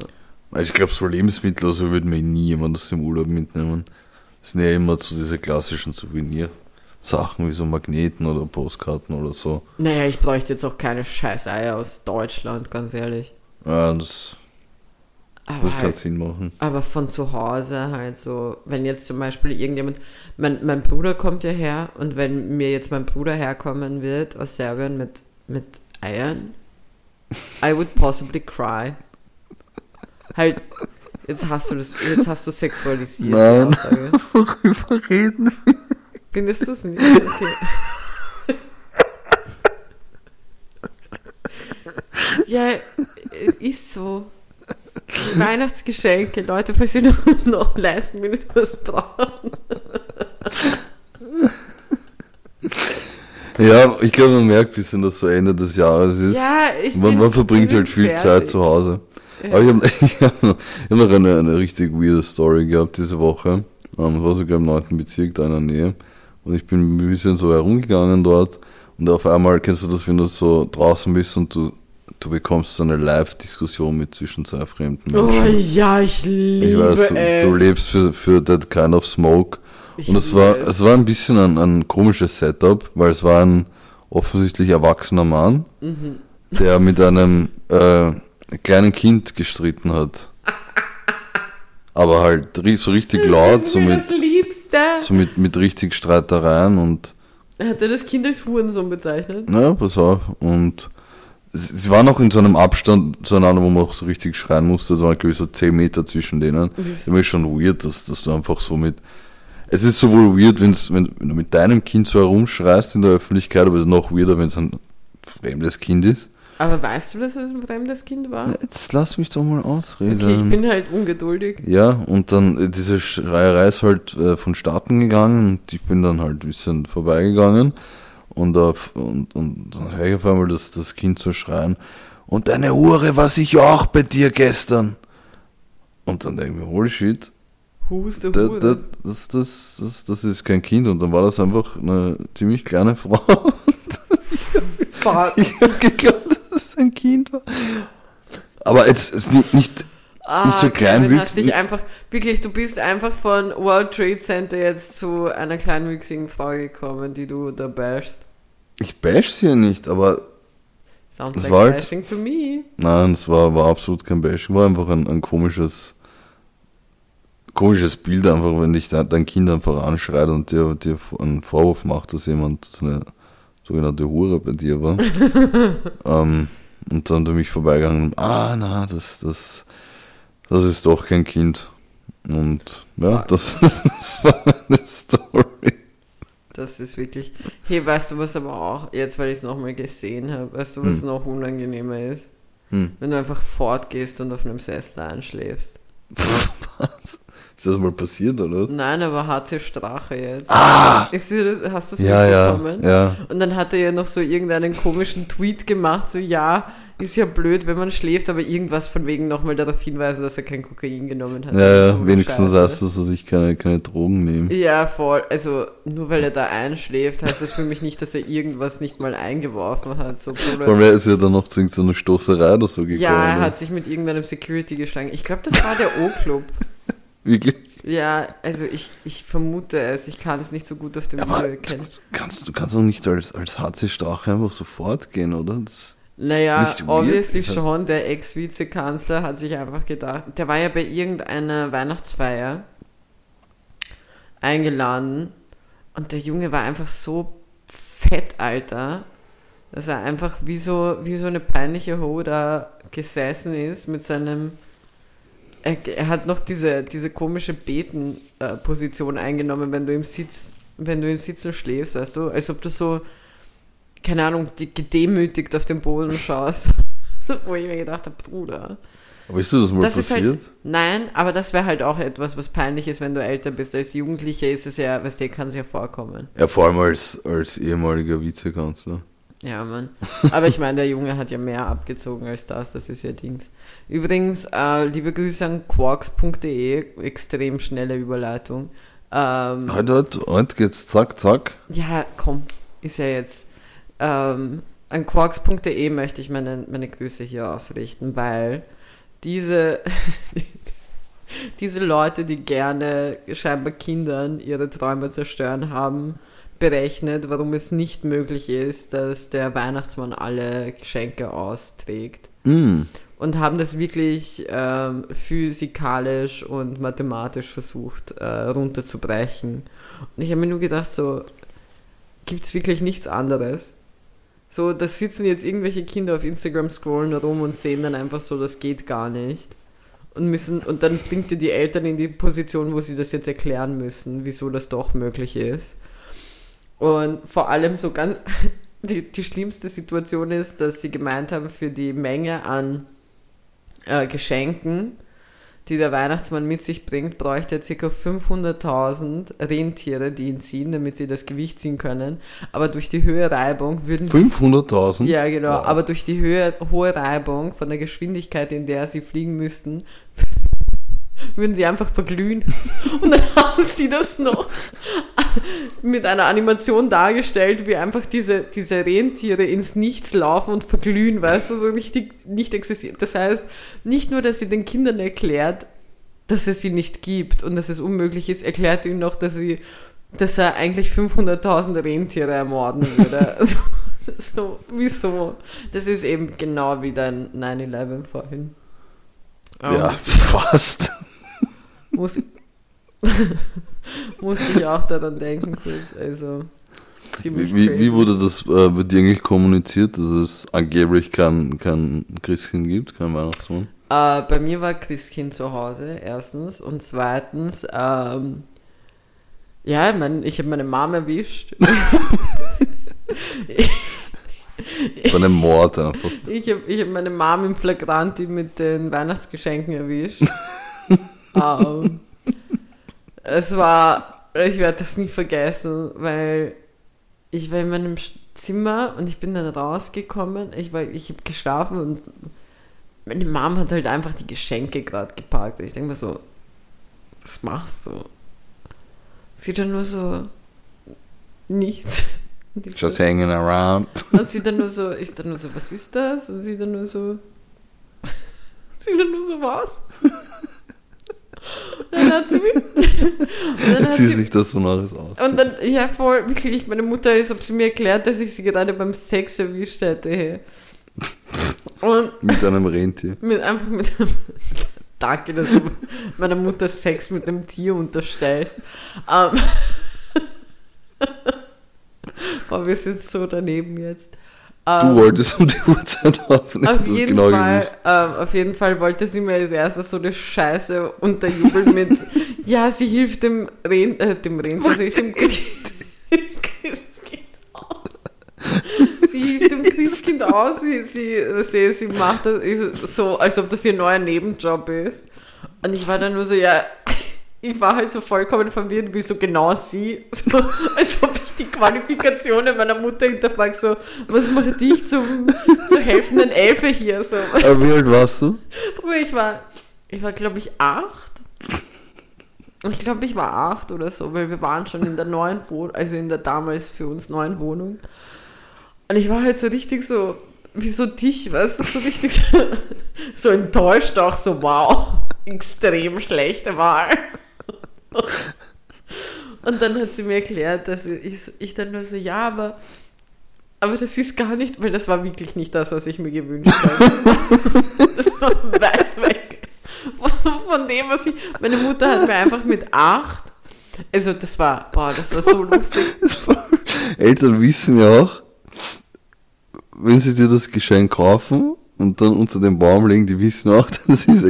Ich glaube, so Lebensmittel, also würde mir nie jemand aus dem Urlaub mitnehmen. Das sind ja immer so diese klassischen Souvenir-Sachen wie so Magneten oder Postkarten oder so. Naja, ich bräuchte jetzt auch keine scheiß Eier aus Deutschland, ganz ehrlich. Ja, das, Aber, das kann halt, Sinn machen. aber von zu Hause halt so, wenn jetzt zum Beispiel irgendjemand, mein, mein Bruder kommt ja her und wenn mir jetzt mein Bruder herkommen wird aus Serbien mit, mit Eiern, I would possibly cry. Halt, jetzt hast du das, jetzt hast du sexualisiert. Nein. Worüber reden Findest du es nicht? Okay. ja, ist so. Weihnachtsgeschenke, Leute, falls ihr noch, noch leisten will, was brauchen. Ja, ich glaube, man merkt, wie es das so Ende des Jahres ist. Ja, ich man, bin, man verbringt bin halt viel fertig. Zeit zu Hause. Ja. Aber ich habe hab noch, hab noch eine, eine richtig weirde Story gehabt diese Woche. Ähm, ich war sogar im 9. Bezirk da in der Nähe. Und ich bin ein bisschen so herumgegangen dort. Und auf einmal kennst du das, wenn du so draußen bist und du, du bekommst so eine Live-Diskussion mit zwischen zwei fremden Oh Menschen. ja, ich liebe ich weiß, du, es. du lebst für, für that kind of smoke. Ich Und es war, es. es war ein bisschen ein, ein komisches Setup, weil es war ein offensichtlich erwachsener Mann, Mhm. der mit einem äh, kleinen Kind gestritten hat. Aber halt so richtig laut, so mit, das Liebste. so mit, mit richtig Streitereien und, Hat er das Kind als Hurensohn bezeichnet? naja, pass auf. Und sie waren auch in so einem Abstand zueinander, wo man auch so richtig schreien musste. Es waren glaube ich so 10 Meter zwischen denen. Wieso? Immer schon weird, dass, dass du einfach so mit. Es ist sowohl weird, wenn's, wenn, wenn du mit deinem Kind so herumschreist in der Öffentlichkeit, aber es ist noch weirder, wenn es ein fremdes Kind ist. Aber weißt du, dass es ein fremdes Kind war? Jetzt lass mich doch mal ausreden. Okay, ich bin halt ungeduldig. ja, und dann äh, diese Schreierei ist halt äh, vonstatten gegangen und ich bin dann halt ein bisschen vorbeigegangen und, auf, und, und dann höre ich auf einmal das, das Kind so schreien und deine Hure war sicher auch bei dir gestern. Und dann denke ich mir, holy shit, Who's the da, da, das, das, das, das ist kein Kind und dann war das einfach eine ziemlich kleine Frau. Ich habe geglaubt, ein Kind war. Aber jetzt ist nicht, nicht Ah, Nicht so kleinwüchsig- dich einfach, wirklich, du bist einfach von World Trade Center jetzt zu einer kleinwüchsigen Frau gekommen, die du da bashst. ich bash sie ja nicht, aber Sounds Das like war halt- bashing to me. nein, es war, war absolut kein Bashing, war einfach ein, ein komisches komisches Bild einfach, wenn dich de- dein Kind einfach anschreit und dir, dir einen Vorwurf macht, dass jemand so eine sogenannte Hure bei dir war. ähm, und dann du mich vorbeigegangen, ah, na, das, das, das ist doch kein Kind. Und ja, das, das war meine Story. Das ist wirklich. Hey, weißt du, was aber auch, jetzt weil ich es nochmal gesehen habe, weißt du, was Hm. noch unangenehmer ist? Hm. Wenn du einfach fortgehst und auf einem Sessel einschläfst. Was? Ist das mal passiert, oder? Nein, aber HC Strache jetzt. Ah! Ist hast du es Ja, ja, mitbekommen? ja. Und dann hat er ja noch so irgendeinen komischen Tweet gemacht, so ja, ist ja blöd, wenn man schläft, aber irgendwas von wegen nochmal darauf hinweisen, dass er kein Kokain genommen hat. Ja, So ja, wenigstens Scheiße. heißt das, dass ich keine, keine Drogen nehme. Ja, voll. Also nur weil er da einschläft, heißt das für mich nicht, dass er irgendwas nicht mal eingeworfen hat. So. Weil er ist ja dann noch zu irgendeiner Stoßerei oder so gekommen. ja, er hat sich mit irgendeinem Security geschlagen. Ich glaube, das war der O-Club. Wirklich? Ja, also ich, ich vermute es. Ich kann es nicht so gut auf dem Video du erkennen. kannst, du kannst doch nicht als, als HC Strache einfach sofort gehen, oder? Das, Naja, obviously schon, der Ex-Vizekanzler hat sich einfach gedacht, der war ja bei irgendeiner Weihnachtsfeier eingeladen und der Junge war einfach so fett, Alter, dass er einfach wie so, wie so eine peinliche Ho da gesessen ist mit seinem. Er, er hat noch diese, diese komische Beten-Position eingenommen, wenn du im Sitz, wenn du im Sitzen schläfst, weißt du, als ob du so keine Ahnung, gedemütigt auf den Boden schaust. Wo ich mir gedacht habe, Bruder. aber ist das mal Das halt- passiert? Nein, aber das wäre halt auch etwas, was peinlich ist, wenn du älter bist. Als Jugendlicher ist es ja, weißt du, kann es ja vorkommen. ja, vor allem als, als ehemaliger Vizekanzler. Ja, Mann. Aber ich meine, der Junge hat ja mehr abgezogen als das, das ist ja Dings. Übrigens, äh, liebe Grüße an quarks.de, extrem schnelle Überleitung. Ähm, Heute, heute, heute geht's zack, zack. Ja, komm, ist ja jetzt. Ähm, an quarks.de möchte ich meine, meine Grüße hier ausrichten, weil diese, diese Leute, die gerne scheinbar Kindern ihre Träume zerstören haben, berechnet, warum es nicht möglich ist, dass der Weihnachtsmann alle Geschenke austrägt. Mm. Und haben das wirklich ähm, physikalisch und mathematisch versucht äh, runterzubrechen. Und ich habe mir nur gedacht, so, gibt es wirklich nichts anderes? So, da sitzen jetzt irgendwelche Kinder auf Instagram scrollen rum und sehen dann einfach so, das geht gar nicht. Und müssen, und dann bringt ihr die Eltern in die Position, wo sie das jetzt erklären müssen, wieso das doch möglich ist. Und vor allem so ganz, die, die schlimmste Situation ist, dass sie gemeint haben, für die Menge an äh, Geschenken, die der Weihnachtsmann mit sich bringt, bräuchte er ca. 500.000 Rentiere, die ihn ziehen, damit sie das Gewicht ziehen können. Aber durch die hohe Reibung würden sie... 500.000? Ja, genau. Wow. Aber durch die Höhe, hohe Reibung von der Geschwindigkeit, in der sie fliegen müssten, würden sie einfach verglühen. Und dann haben sie das noch mit einer Animation dargestellt, wie einfach diese, diese Rentiere ins Nichts laufen und verglühen, weißt du, so richtig nicht existiert. Das heißt, nicht nur, dass sie den Kindern erklärt, dass es sie nicht gibt und dass es unmöglich ist, erklärt ihnen noch, dass sie, dass er eigentlich 500.000 Rentiere ermorden würde. so, so, wieso? Das ist eben genau wie dein 9-11 vorhin. Ja, fast. Muss, muss ich auch daran denken kurz. Also Wie, wie wurde das äh, bei dir eigentlich kommuniziert, dass es angeblich kein, kein Christkind gibt, kein Weihnachtsmann? Äh, bei mir war Christkind zu Hause, erstens. Und zweitens, ähm, ja, ich, mein, ich habe meine Mom erwischt. Bei einem Mord einfach. Ich habe ich hab meine Mom im Flagranti mit den Weihnachtsgeschenken erwischt. ähm, es war, ich werde das nie vergessen, weil ich war in meinem Zimmer und ich bin dann rausgekommen. Ich, war- ich habe geschlafen und meine Mom hat halt einfach die Geschenke gerade gepackt. Ich denke mir so, was machst du? Sie dann nur so, nichts. Und so, Just hanging around. und sie dann nur so, ich dann nur so, was ist das? Und sie dann nur so, sie dann nur so, was? Dann hat sie mich, sie, sich das von alles aus. und dann, ja voll, wirklich, meine Mutter, als ob sie mir erklärt, dass ich sie gerade beim Sex erwischt hätte. Und Mit einem Rentier. mit, einfach mit einem, danke, dass du meiner Mutter Sex mit einem Tier unterstellst. Ähm, Boah, wir sind so daneben jetzt. Du Ähm, wolltest um die Uhrzeit aufnehmen. Auf du hast jeden, genau Fall, ähm, auf jeden Fall wollte sie mir als erstes so eine Scheiße unterjubeln mit, ja, sie hilft dem Ren äh, dem sag ich, dem Christkind aus. Sie hilft dem Christkind aus, sie, sie, sie, sie macht das so, als ob das ihr neuer Nebenjob ist. Und ich war dann nur so, ja, ich war halt so vollkommen verwirrt, wieso genau sie, so, als ob ich die Qualifikationen meiner Mutter hinterfrage, so, was macht dich zum, zur helfenden Elfe hier, so. Aber wie alt warst du? Ich war, ich war glaube ich acht. Ich glaube, ich war acht oder so, weil wir waren schon in der neuen Wohnung, also in der damals für uns neuen Wohnung. Und ich war halt so richtig so, wie so dich, weißt du, so richtig so, so enttäuscht auch, so wow, extrem schlechte Wahl. Und dann hat sie mir erklärt, dass ich, ich dann nur so, ja, aber, aber das ist gar nicht, weil das war wirklich nicht das, was ich mir gewünscht habe. Das war weit weg von, dem, was ich. Meine Mutter hat mir einfach mit acht, also das war, boah, das war so lustig. Eltern wissen ja auch, wenn sie dir das Geschenk kaufen und dann unter den Baum legen, die wissen auch, das ist,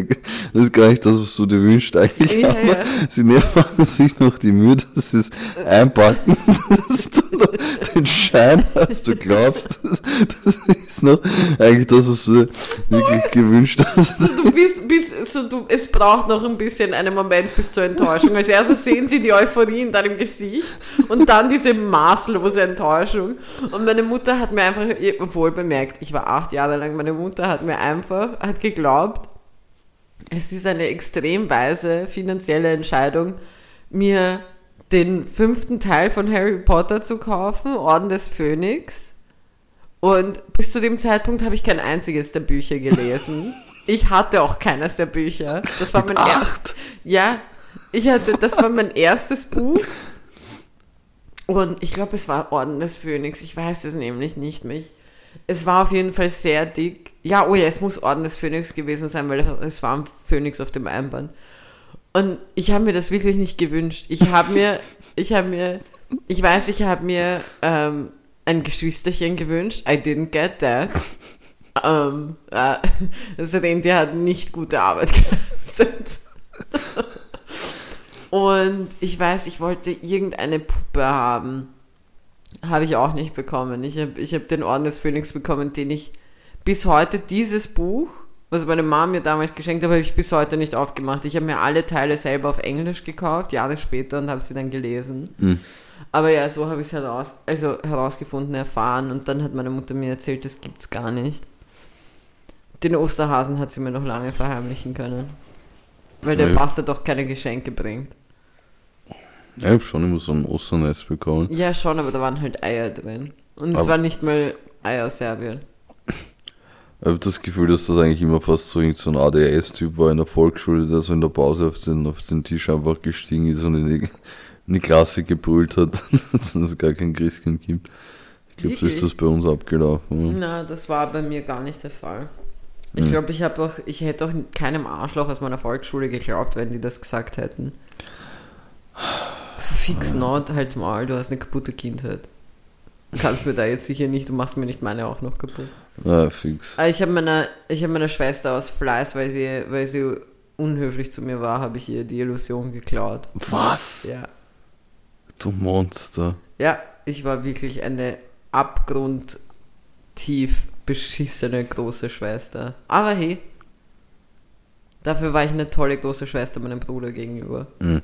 das ist gar nicht das, was du dir wünschst eigentlich. Ja, aber ja. sie nehmen sich noch die Mühe, dass sie es einpacken, dass du noch den Schein hast, du glaubst, das, das ist noch eigentlich das, was du dir wirklich gewünscht hast. Du bist, bist, so, du, es braucht noch ein bisschen einen Moment bis zur Enttäuschung. Als erstes sehen sie die Euphorie in deinem Gesicht und dann diese maßlose Enttäuschung. Und meine Mutter hat mir einfach, wohl bemerkt, ich war acht Jahre lang, meine Mutter hat mir einfach, hat geglaubt, es ist eine extrem weise finanzielle Entscheidung, mir den fünften Teil von Harry Potter zu kaufen, Orden des Phönix. Und bis zu dem Zeitpunkt habe ich kein einziges der Bücher gelesen. Ich hatte auch keines der Bücher. Das war mein erstes. Ja, ich hatte, das war mein erstes Buch. Und ich glaube, es war Orden des Phönix. Ich weiß es nämlich nicht mehr. Es war auf jeden Fall sehr dick. Ja, oh ja, es muss Orden des Phönix gewesen sein, weil es war ein Phönix auf dem Einband. Und ich habe mir das wirklich nicht gewünscht. Ich habe mir, ich habe mir, ich weiß, ich habe mir ähm, ein Geschwisterchen gewünscht. I didn't get that. Ähm, äh, das Rentier hat nicht gute Arbeit geleistet. Und ich weiß, ich wollte irgendeine Puppe haben. Habe ich auch nicht bekommen. Ich habe ich hab den Orden des Phönix bekommen, den ich bis heute dieses Buch, was meine Mom mir damals geschenkt hat, habe ich bis heute nicht aufgemacht. Ich habe mir alle Teile selber auf Englisch gekauft, Jahre später, und habe sie dann gelesen. Mhm. Aber ja, so habe ich es heraus, also herausgefunden, erfahren. Und dann hat meine Mutter mir erzählt, das gibt es gar nicht. Den Osterhasen hat sie mir noch lange verheimlichen können. Weil der ja. Doch keine Geschenke bringt. Ich habe schon immer so ein Osternest bekommen. Ja, schon, aber da waren halt Eier drin. Und es war nicht mal Eier aus Serbien. Ich habe das Gefühl, dass das eigentlich immer fast so, so ein ADS-Typ war in der Volksschule, der so in der Pause auf den, auf den Tisch einfach gestiegen ist und in die, in die Klasse gebrüllt hat, dass es gar kein Christkind gibt. Ich glaube, so ist das bei uns abgelaufen. Na, das war bei mir gar nicht der Fall. Ich hm. glaube, ich habe auch, ich hätte auch keinem Arschloch aus meiner Volksschule geglaubt, wenn die das gesagt hätten. So fix not, halt's mal, du hast eine kaputte Kindheit. Du kannst mir da jetzt sicher nicht, du machst mir nicht meine auch noch kaputt. Ja, fix. Ich habe meiner, ich meiner Schwester aus Fleiß, weil sie, weil sie unhöflich zu mir war, habe ich ihr die Illusion geklaut. Was? Ja. Du Monster. Ja, ich war wirklich eine abgrundtief beschissene große Schwester. Aber hey, dafür war ich eine tolle große Schwester meinem Bruder gegenüber. Mhm.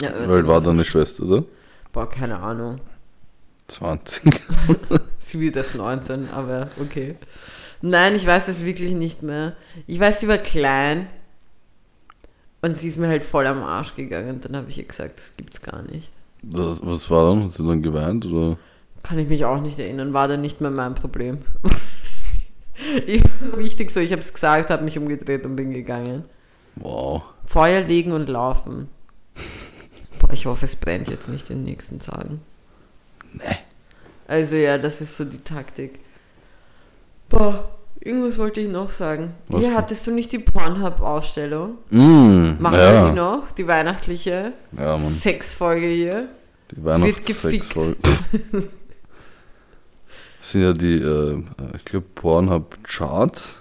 Ja, Weil war deine Schwester, oder? Boah, keine Ahnung. 20. sie wird erst 19, aber okay. Nein, ich weiß es wirklich nicht mehr. Ich weiß, sie war klein und sie ist mir halt voll am Arsch gegangen. Dann habe ich ihr gesagt, das gibt's gar nicht. Was, was war dann? Hat sie dann geweint oder? Kann ich mich auch nicht erinnern, war dann nicht mehr mein Problem. ich war richtig so, ich habe es gesagt, habe mich umgedreht und bin gegangen. Wow. Feuer legen und laufen. Boah, ich hoffe, es brennt jetzt nicht in den nächsten Tagen. Nee. Also ja, das ist so die Taktik. Boah, irgendwas wollte ich noch sagen. Was Hier hattest du nicht die Pornhub-Ausstellung? Mm, Machen ja. wir die noch? Die weihnachtliche ja, Sexfolge hier. Die Weihnachts-Sexfolge. sind ja die, äh, ich glaube, Pornhub Charts.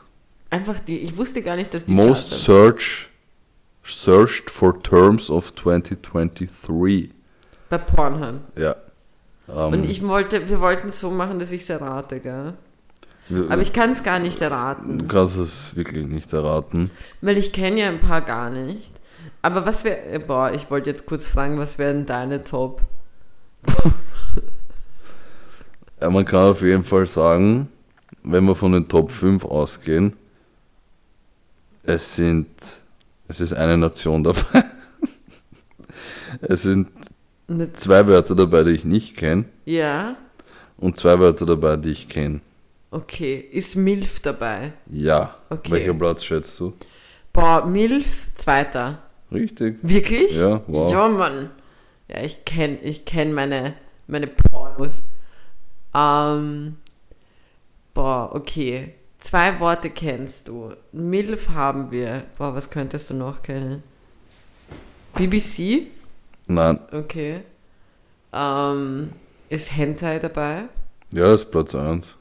Einfach die, ich wusste gar nicht, dass die Most search, searched for terms of 2023. Bei Pornhub. Ja. Um, Und ich wollte, wir wollten es so machen, dass ich es errate, gell? Aber ich kann es gar nicht erraten. Du kannst es wirklich nicht erraten. Weil ich kenne ja ein paar gar nicht. Aber was wäre, boah, ich wollte jetzt kurz fragen, was wären deine Top? Ja, man kann auf jeden Fall sagen, wenn wir von den Top 5 ausgehen, es sind, es ist eine Nation dabei. es sind zwei Wörter dabei, die ich nicht kenne. Ja. Und zwei Wörter dabei, die ich kenne. Okay. Ist Milf dabei? Ja. Okay. Welcher Platz schätzt du? Boah, Milf, zweiter. Richtig. Wirklich? Ja, wow. Ja, Mann. Ja, ich kenne ich kenn meine, meine Pornos. Ähm, boah, okay. Zwei Worte kennst du. MILF haben wir. Boah, was könntest du noch kennen? BBC? Nein. Okay. Ähm, ist Hentai dabei? Ja, ist Platz 1.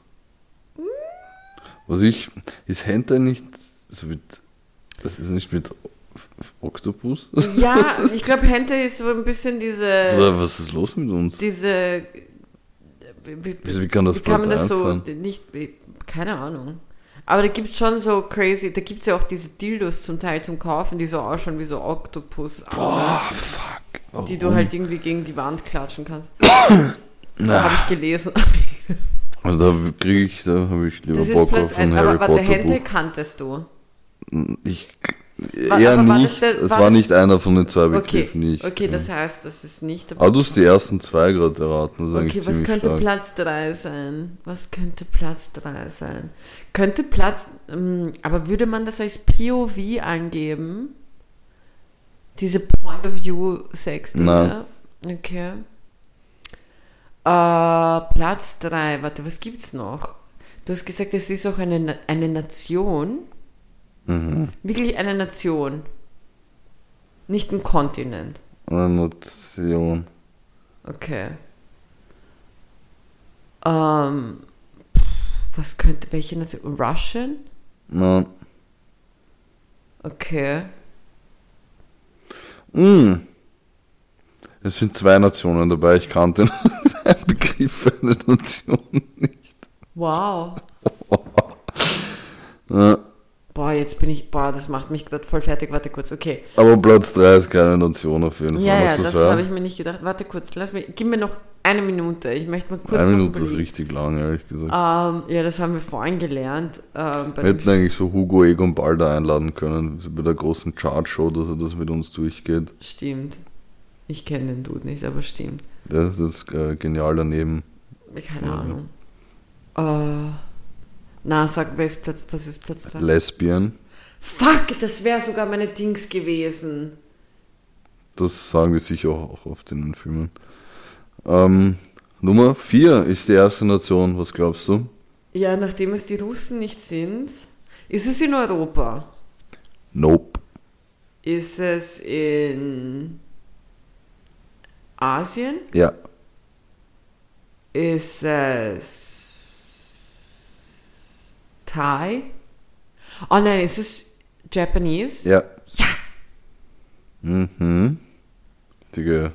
Was ich. Ist Hentai nicht so mit. Das ist nicht mit Oktopus? Ja, ich glaube, Hentai ist so ein bisschen diese. Oder was ist los mit uns? Diese wie, wie, kann das wie kann man das so sein? nicht, keine Ahnung. Aber da gibt es schon so crazy, da gibt es ja auch diese Dildos zum Teil zum Kaufen, die so ausschauen wie so Oktopus. Boah, fuck. Warum? Die du halt irgendwie gegen die Wand klatschen kannst. da habe ich gelesen. Also da kriege ich, da habe ich lieber das Bock auf ein Harry aber, Potter. Aber der Hentai kanntest du. Ich, War, Eher nicht. Der, es war, war nicht einer von den zwei Begriffen, okay, nicht. Okay, das heißt, das ist nicht der Aber du hast die ersten zwei gerade erraten. okay, was könnte stark. Platz 3 sein? Was könnte Platz 3 sein? Könnte Platz. Ähm, aber würde man das als POV angeben? Diese Point of View Sex Nein. Okay. Äh, Platz 3. Warte, was gibt's noch? Du hast gesagt, es ist auch eine, eine Nation. Mhm. Wirklich eine Nation. Nicht ein Kontinent. Eine Nation. Okay. Ähm, was könnte, welche Nation? Russian? Nein. Okay. Mm. Es sind zwei Nationen dabei, ich kannte den Begriff für eine Nation nicht. Wow. ja. Jetzt bin ich, boah, das macht mich gerade voll fertig. Warte kurz, okay. Aber Platz 3 ist keine Nation auf jeden Fall. Ja, ja, das habe ich mir nicht gedacht. Warte kurz, lass mich, gib mir noch eine Minute. Ich möchte mal kurz. Eine Minute ist richtig lang, ehrlich gesagt. Ähm, ja, das haben wir vorhin gelernt. Ähm, wir hätten eigentlich so Hugo Egon Balder einladen können, bei der großen Chartshow, dass er das mit uns durchgeht. Stimmt. Ich kenne den Dude nicht, aber stimmt. Ja, das ist äh, genial daneben. Keine. Ahnung. Äh. Na, sag, wer ist Platz, was ist Platz 3? Lesbian. Fuck, das wäre sogar meine Dings gewesen. Das sagen die sicher auch oft in den Filmen. Ähm, Nummer 4 ist die erste Nation, was glaubst du? Ja, nachdem es die Russen nicht sind, ist es in Europa? Nope. Ist es in Asien? Ja. Ist es Thai. Oh nein, ist es Japanese? Ja. Ja! Mhm. Richtige.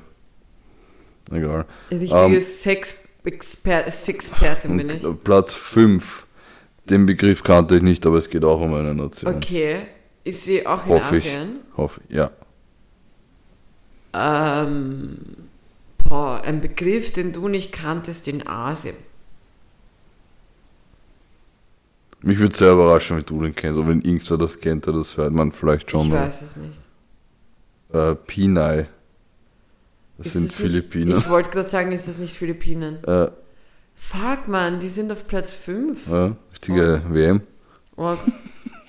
Egal. Richtige um, ähm, Sexpertin bin ich. Platz 5. Den Begriff kannte ich nicht, aber es geht auch um eine Nation. Okay. Ist sie auch in Hoffe Asien? Ich. Hoffe ich, ja. Ähm, boah, ein Begriff, den du nicht kanntest in Asien. Mich würde sehr überraschen, wenn du den kennst. Oder wenn irgendwer das kennt, das hört man vielleicht schon. Ich weiß es nicht. Äh, Pinai. Das ist sind Philippinen. ich wollte gerade sagen, ist das nicht Philippinen? Äh, Fuck, man, die sind auf Platz 5. Ja, richtige oh. WM. Oh.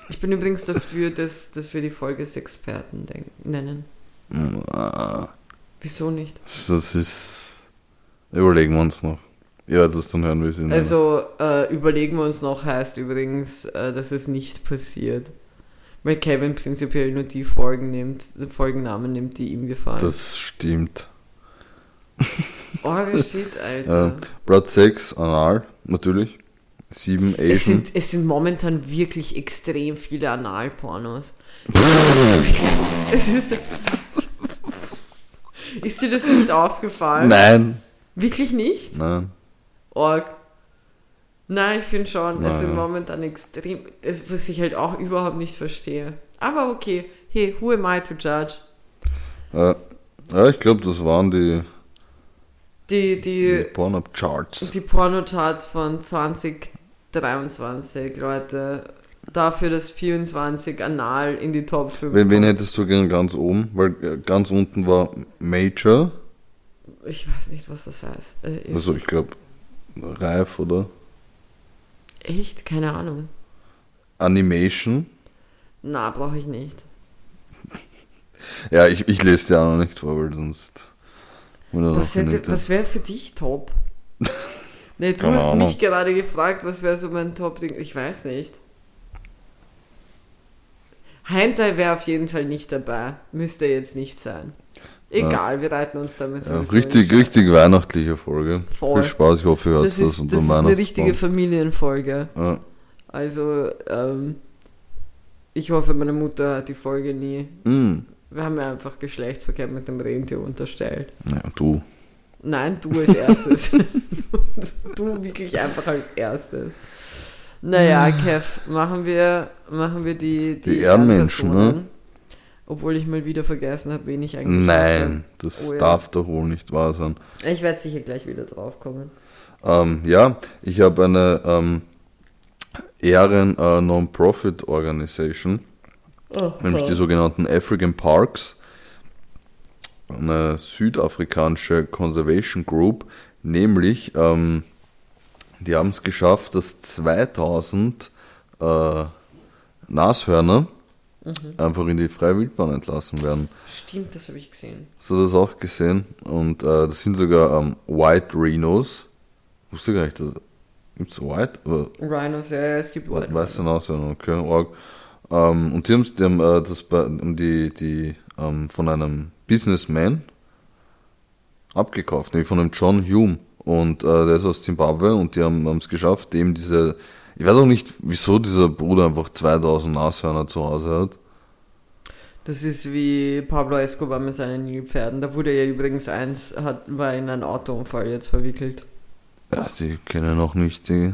Ich bin übrigens dafür, dass, dass wir die Folge Experten nennen. Ah. Wieso nicht? Das ist. Überlegen wir uns noch. Ja, das ist dann hören wir sind. Also äh, überlegen wir uns noch heißt übrigens, äh, dass es nicht passiert. Weil Kevin prinzipiell nur die Folgen nimmt, Folgennamen nimmt, die ihm gefallen. Das stimmt. Oh shit, Alter. Äh, Blood 6, Anal, natürlich. 7 Asian. Es sind, es sind momentan wirklich extrem viele Analpornos. ist, ist dir das nicht aufgefallen? Nein. Wirklich nicht? Nein. Org. Nein, ich finde schon, es sind momentan extrem, das, was ich halt auch überhaupt nicht verstehe. Aber okay, hey, who am I to judge? Äh, ja, ich glaube, das waren die, die, die, die Porno-Charts. Die Porno-Charts von 2023, Leute. Dafür, dass 24 anal in die Top 5 Wen, wen hättest du gern ganz oben? Weil äh, ganz unten war Major. Ich weiß nicht, was das heißt. Äh, also ich glaube, reif, oder? Echt? Keine Ahnung. Animation? Na, brauche ich nicht. ja, ich, ich lese dir auch noch nicht vor, weil sonst. Was, was wäre für dich top? nee, du hast Ahnung. mich gerade gefragt, was wäre so mein Top-Ding. Ich weiß nicht. Hentai wäre auf jeden Fall nicht dabei. Müsste jetzt nicht sein. Egal, ja. wir reiten uns damit so. Ja, richtig, richtig weihnachtliche Folge. Voll. Viel Spaß, ich hoffe, ihr hört das. Ist, das, das ist eine richtige Familienfolge. Ja. Also, ähm, ich hoffe, meine Mutter hat die Folge nie. Mm. Wir haben ja einfach Geschlechtsverkehr mit dem Rentier unterstellt. Ja, du. Nein, du als erstes. du wirklich einfach als erstes. Naja, Kev, machen wir, machen wir die, die, die Ehrenmenschen, ne? Obwohl ich mal wieder vergessen habe, wen ich eigentlich Nein, hatte. das oh, ja. darf doch wohl nicht wahr sein. Ich werde sicher gleich wieder drauf kommen. Ähm, ja, ich habe eine ähm, Ehren äh, Non-Profit Organisation Oh, nämlich die sogenannten African Parks, eine südafrikanische Conservation Group, nämlich ähm, die haben es geschafft, dass 2000 äh, Nashörner mhm. einfach in die freie Wildbahn entlassen werden. Stimmt, das habe ich gesehen. Hast du das auch gesehen? Und äh, das sind sogar ähm, White Rhinos. Wusste gar nicht, gibt es White? Rhinos, ja, es gibt White. Weiße Nashörner, okay. Ähm, und die haben, die haben äh, das bei, die, die ähm, von einem Businessman abgekauft, nämlich von einem John Hume. Und äh, der ist aus Zimbabwe und die haben es geschafft, eben diese. Ich weiß auch nicht, wieso dieser Bruder einfach 2000 Nashörner zu Hause hat. Das ist wie Pablo Escobar mit seinen Nilpferden. Da wurde ja übrigens eins, hat, war in einen Autounfall jetzt verwickelt. Ja, die kennen noch nicht die.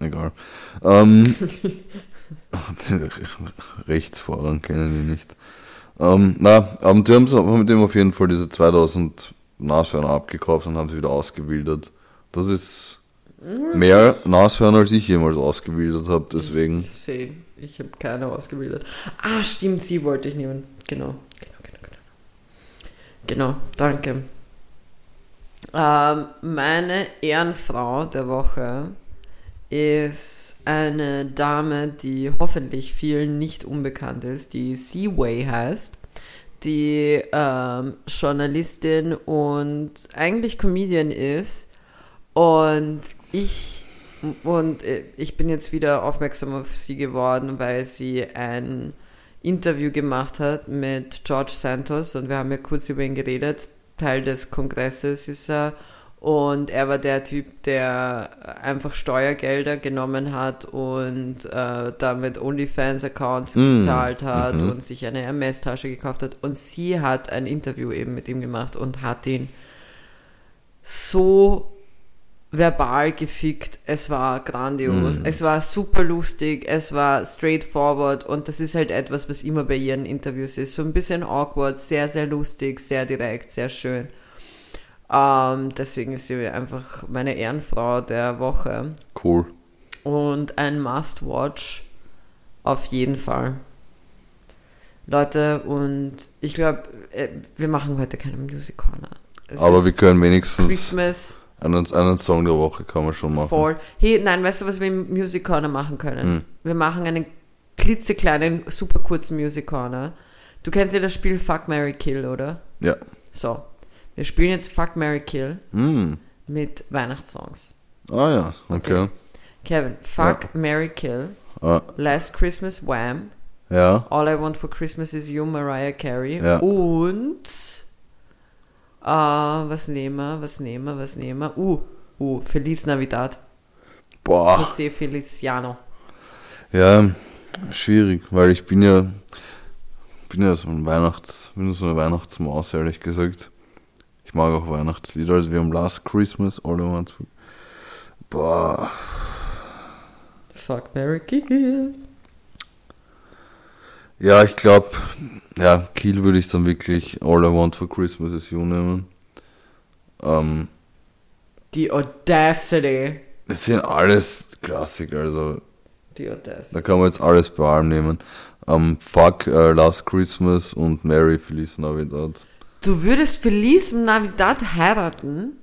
Egal. Ähm, Rechtsvorrang kennen die nicht. Ähm, na, aber die haben mit dem auf jeden Fall diese 2000 Nashörner abgekauft und haben sie wieder ausgebildet. Das ist mehr Nashörner, als ich jemals ausgebildet habe, deswegen. Ich sehe, ich habe keine ausgebildet. Ah, stimmt, sie wollte ich nehmen. Genau, genau, genau, genau. Genau, danke. Ähm, meine Ehrenfrau der Woche ist eine Dame, die hoffentlich vielen nicht unbekannt ist, die Seaway heißt die ähm, Journalistin und eigentlich Comedian ist. Und ich und äh, ich bin jetzt wieder aufmerksam auf sie geworden, weil sie ein Interview gemacht hat mit George Santos und wir haben ja kurz über ihn geredet. Teil des Kongresses ist er und er war der Typ, der einfach Steuergelder genommen hat und äh, damit OnlyFans-Accounts mm. bezahlt hat mhm. und sich eine Hermes-Tasche gekauft hat. Und sie hat ein Interview eben mit ihm gemacht und hat ihn so verbal gefickt. Es war grandios. Mm. Es war super lustig. Es war straightforward. Und das ist halt etwas, was immer bei ihren Interviews ist. So ein bisschen awkward, sehr, sehr lustig, sehr direkt, sehr schön. Ähm, deswegen ist sie einfach meine Ehrenfrau der Woche. Cool. Und ein Must-Watch auf jeden Fall. Leute, und ich glaube, äh, wir machen heute keine Music Corner. Es Aber wir können wenigstens Christmas. Einen, einen Song der Woche kann man schon machen. Voll. Hey, nein, weißt du, was wir im Music Corner machen können? Hm. Wir machen einen klitzekleinen, super kurzen Music Corner. Du kennst ja das Spiel Fuck, Mary Kill, oder? Ja. So, wir spielen jetzt Fuck, Mary Kill mm. mit Weihnachtssongs. Ah ja, okay. okay. Kevin, Fuck, ja. Mary Kill, ah. Last Christmas Wham, ja. All I Want for Christmas is You, Mariah Carey ja. und uh, was nehmen wir, was nehmen wir, was nehmen wir? Uh, uh, Feliz Navidad. Boah. José Feliciano. Ja, schwierig, weil ich bin ja bin ja so ein Weihnachts, bin so eine Weihnachtsmaus, ehrlich gesagt. Ich mag auch Weihnachtslieder. Also wir haben Last Christmas, All I Want. Boah. Fuck, Mary Kill. Ja, ich glaube, ja, Kill würde ich dann wirklich All I Want for Christmas is You nehmen. Ähm, Die Audacity. Das sind alles Klassiker, also. Die Audacity. Da kann man jetzt alles bei allem nehmen. Um, fuck uh, Last Christmas und Merry Feliz Navidad. Du würdest Feliz Navidad heiraten?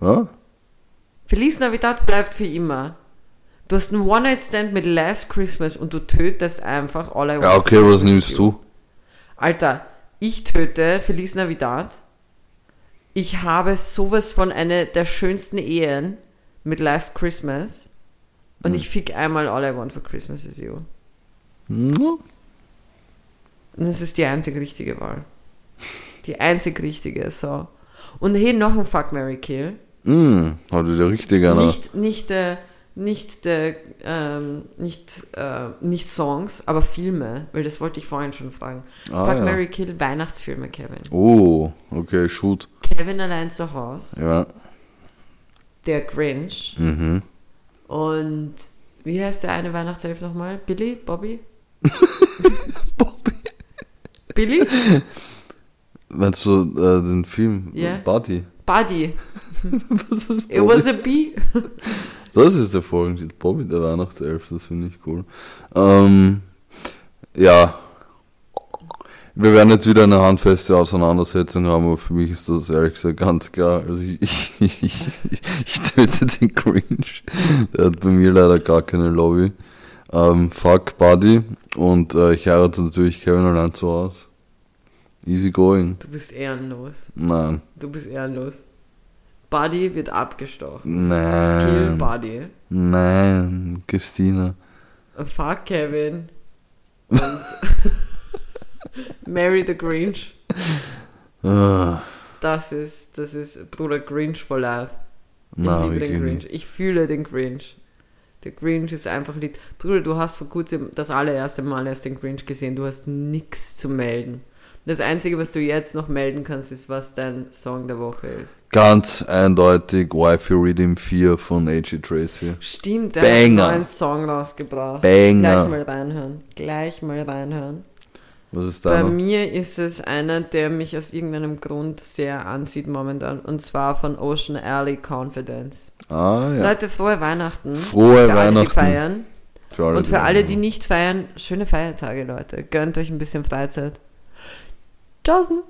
Ja? Feliz Navidad bleibt für immer. Du hast einen One-Night-Stand mit Last Christmas und du tötest einfach alle. Ja, okay, was nimmst du? Alter, ich töte Feliz Navidad. Ich habe sowas von einer der schönsten Ehen mit Last Christmas. Und hm. ich fick einmal All I Want for Christmas is You. Hm. Und das ist die einzige richtige Wahl. Die einzig richtige, so. Und hey, noch ein Fuck Mary Kill. Mm, hatte der richtige, ne? Nicht, nicht, äh, nicht, äh, ähm, nicht, äh, nicht Songs, aber Filme, weil das wollte ich vorhin schon fragen. Ah, Fuck ja. Mary Kill, Weihnachtsfilme, Kevin. Oh, okay, shoot. Kevin allein zu Hause. Ja. Der Grinch. Mhm. Und wie heißt der eine Weihnachtself nochmal? Billy? Bobby? Bobby. Billy? Meinst du äh, den Film? Yeah. Buddy. Buddy. Was ist Bobby? It was a bee. das ist der Folgentitel. Bobby, der Weihnachtself, das finde ich cool. Ähm, Ja. Wir werden jetzt wieder eine handfeste Auseinandersetzung haben, aber für mich ist das ehrlich gesagt ganz klar. Also ich, ich, ich, ich töte den Cringe. Der hat bei mir leider gar keine Lobby. Ähm, fuck Buddy. Und äh, ich heirate natürlich Kevin allein zu Hause. Easy going. Du bist ehrenlos. Nein. Du bist ehrenlos. Buddy wird abgestochen. Nein. Kill Buddy. Nein, Christina. Fuck Kevin. Und Marry the Grinch. Ah, Das ist, das ist Bruder Grinch for life. Ich liebe den. Grinch. Ich fühle den Grinch. Der Grinch ist einfach lieb. Bruder, du hast vor kurzem das allererste Mal erst den Grinch gesehen. Du hast nichts zu melden. Das Einzige, was du jetzt noch melden kannst, ist, was dein Song der Woche ist. Ganz eindeutig Wifey Redeem 4 von A.G. Tracy. Stimmt, der hat einen Banger. neuen Song rausgebracht. Banger. Gleich mal reinhören. Gleich mal reinhören. Was ist Bei deiner? mir ist es einer, der mich aus irgendeinem Grund sehr ansieht momentan. Und zwar von Ocean Alley Confidence. Ah, ja. Leute, frohe Weihnachten. Frohe für Alle, die Weihnachten. feiern. Für alle, Und für alle, die nicht feiern, schöne Feiertage, Leute. Gönnt euch ein bisschen Freizeit. Tschaußen.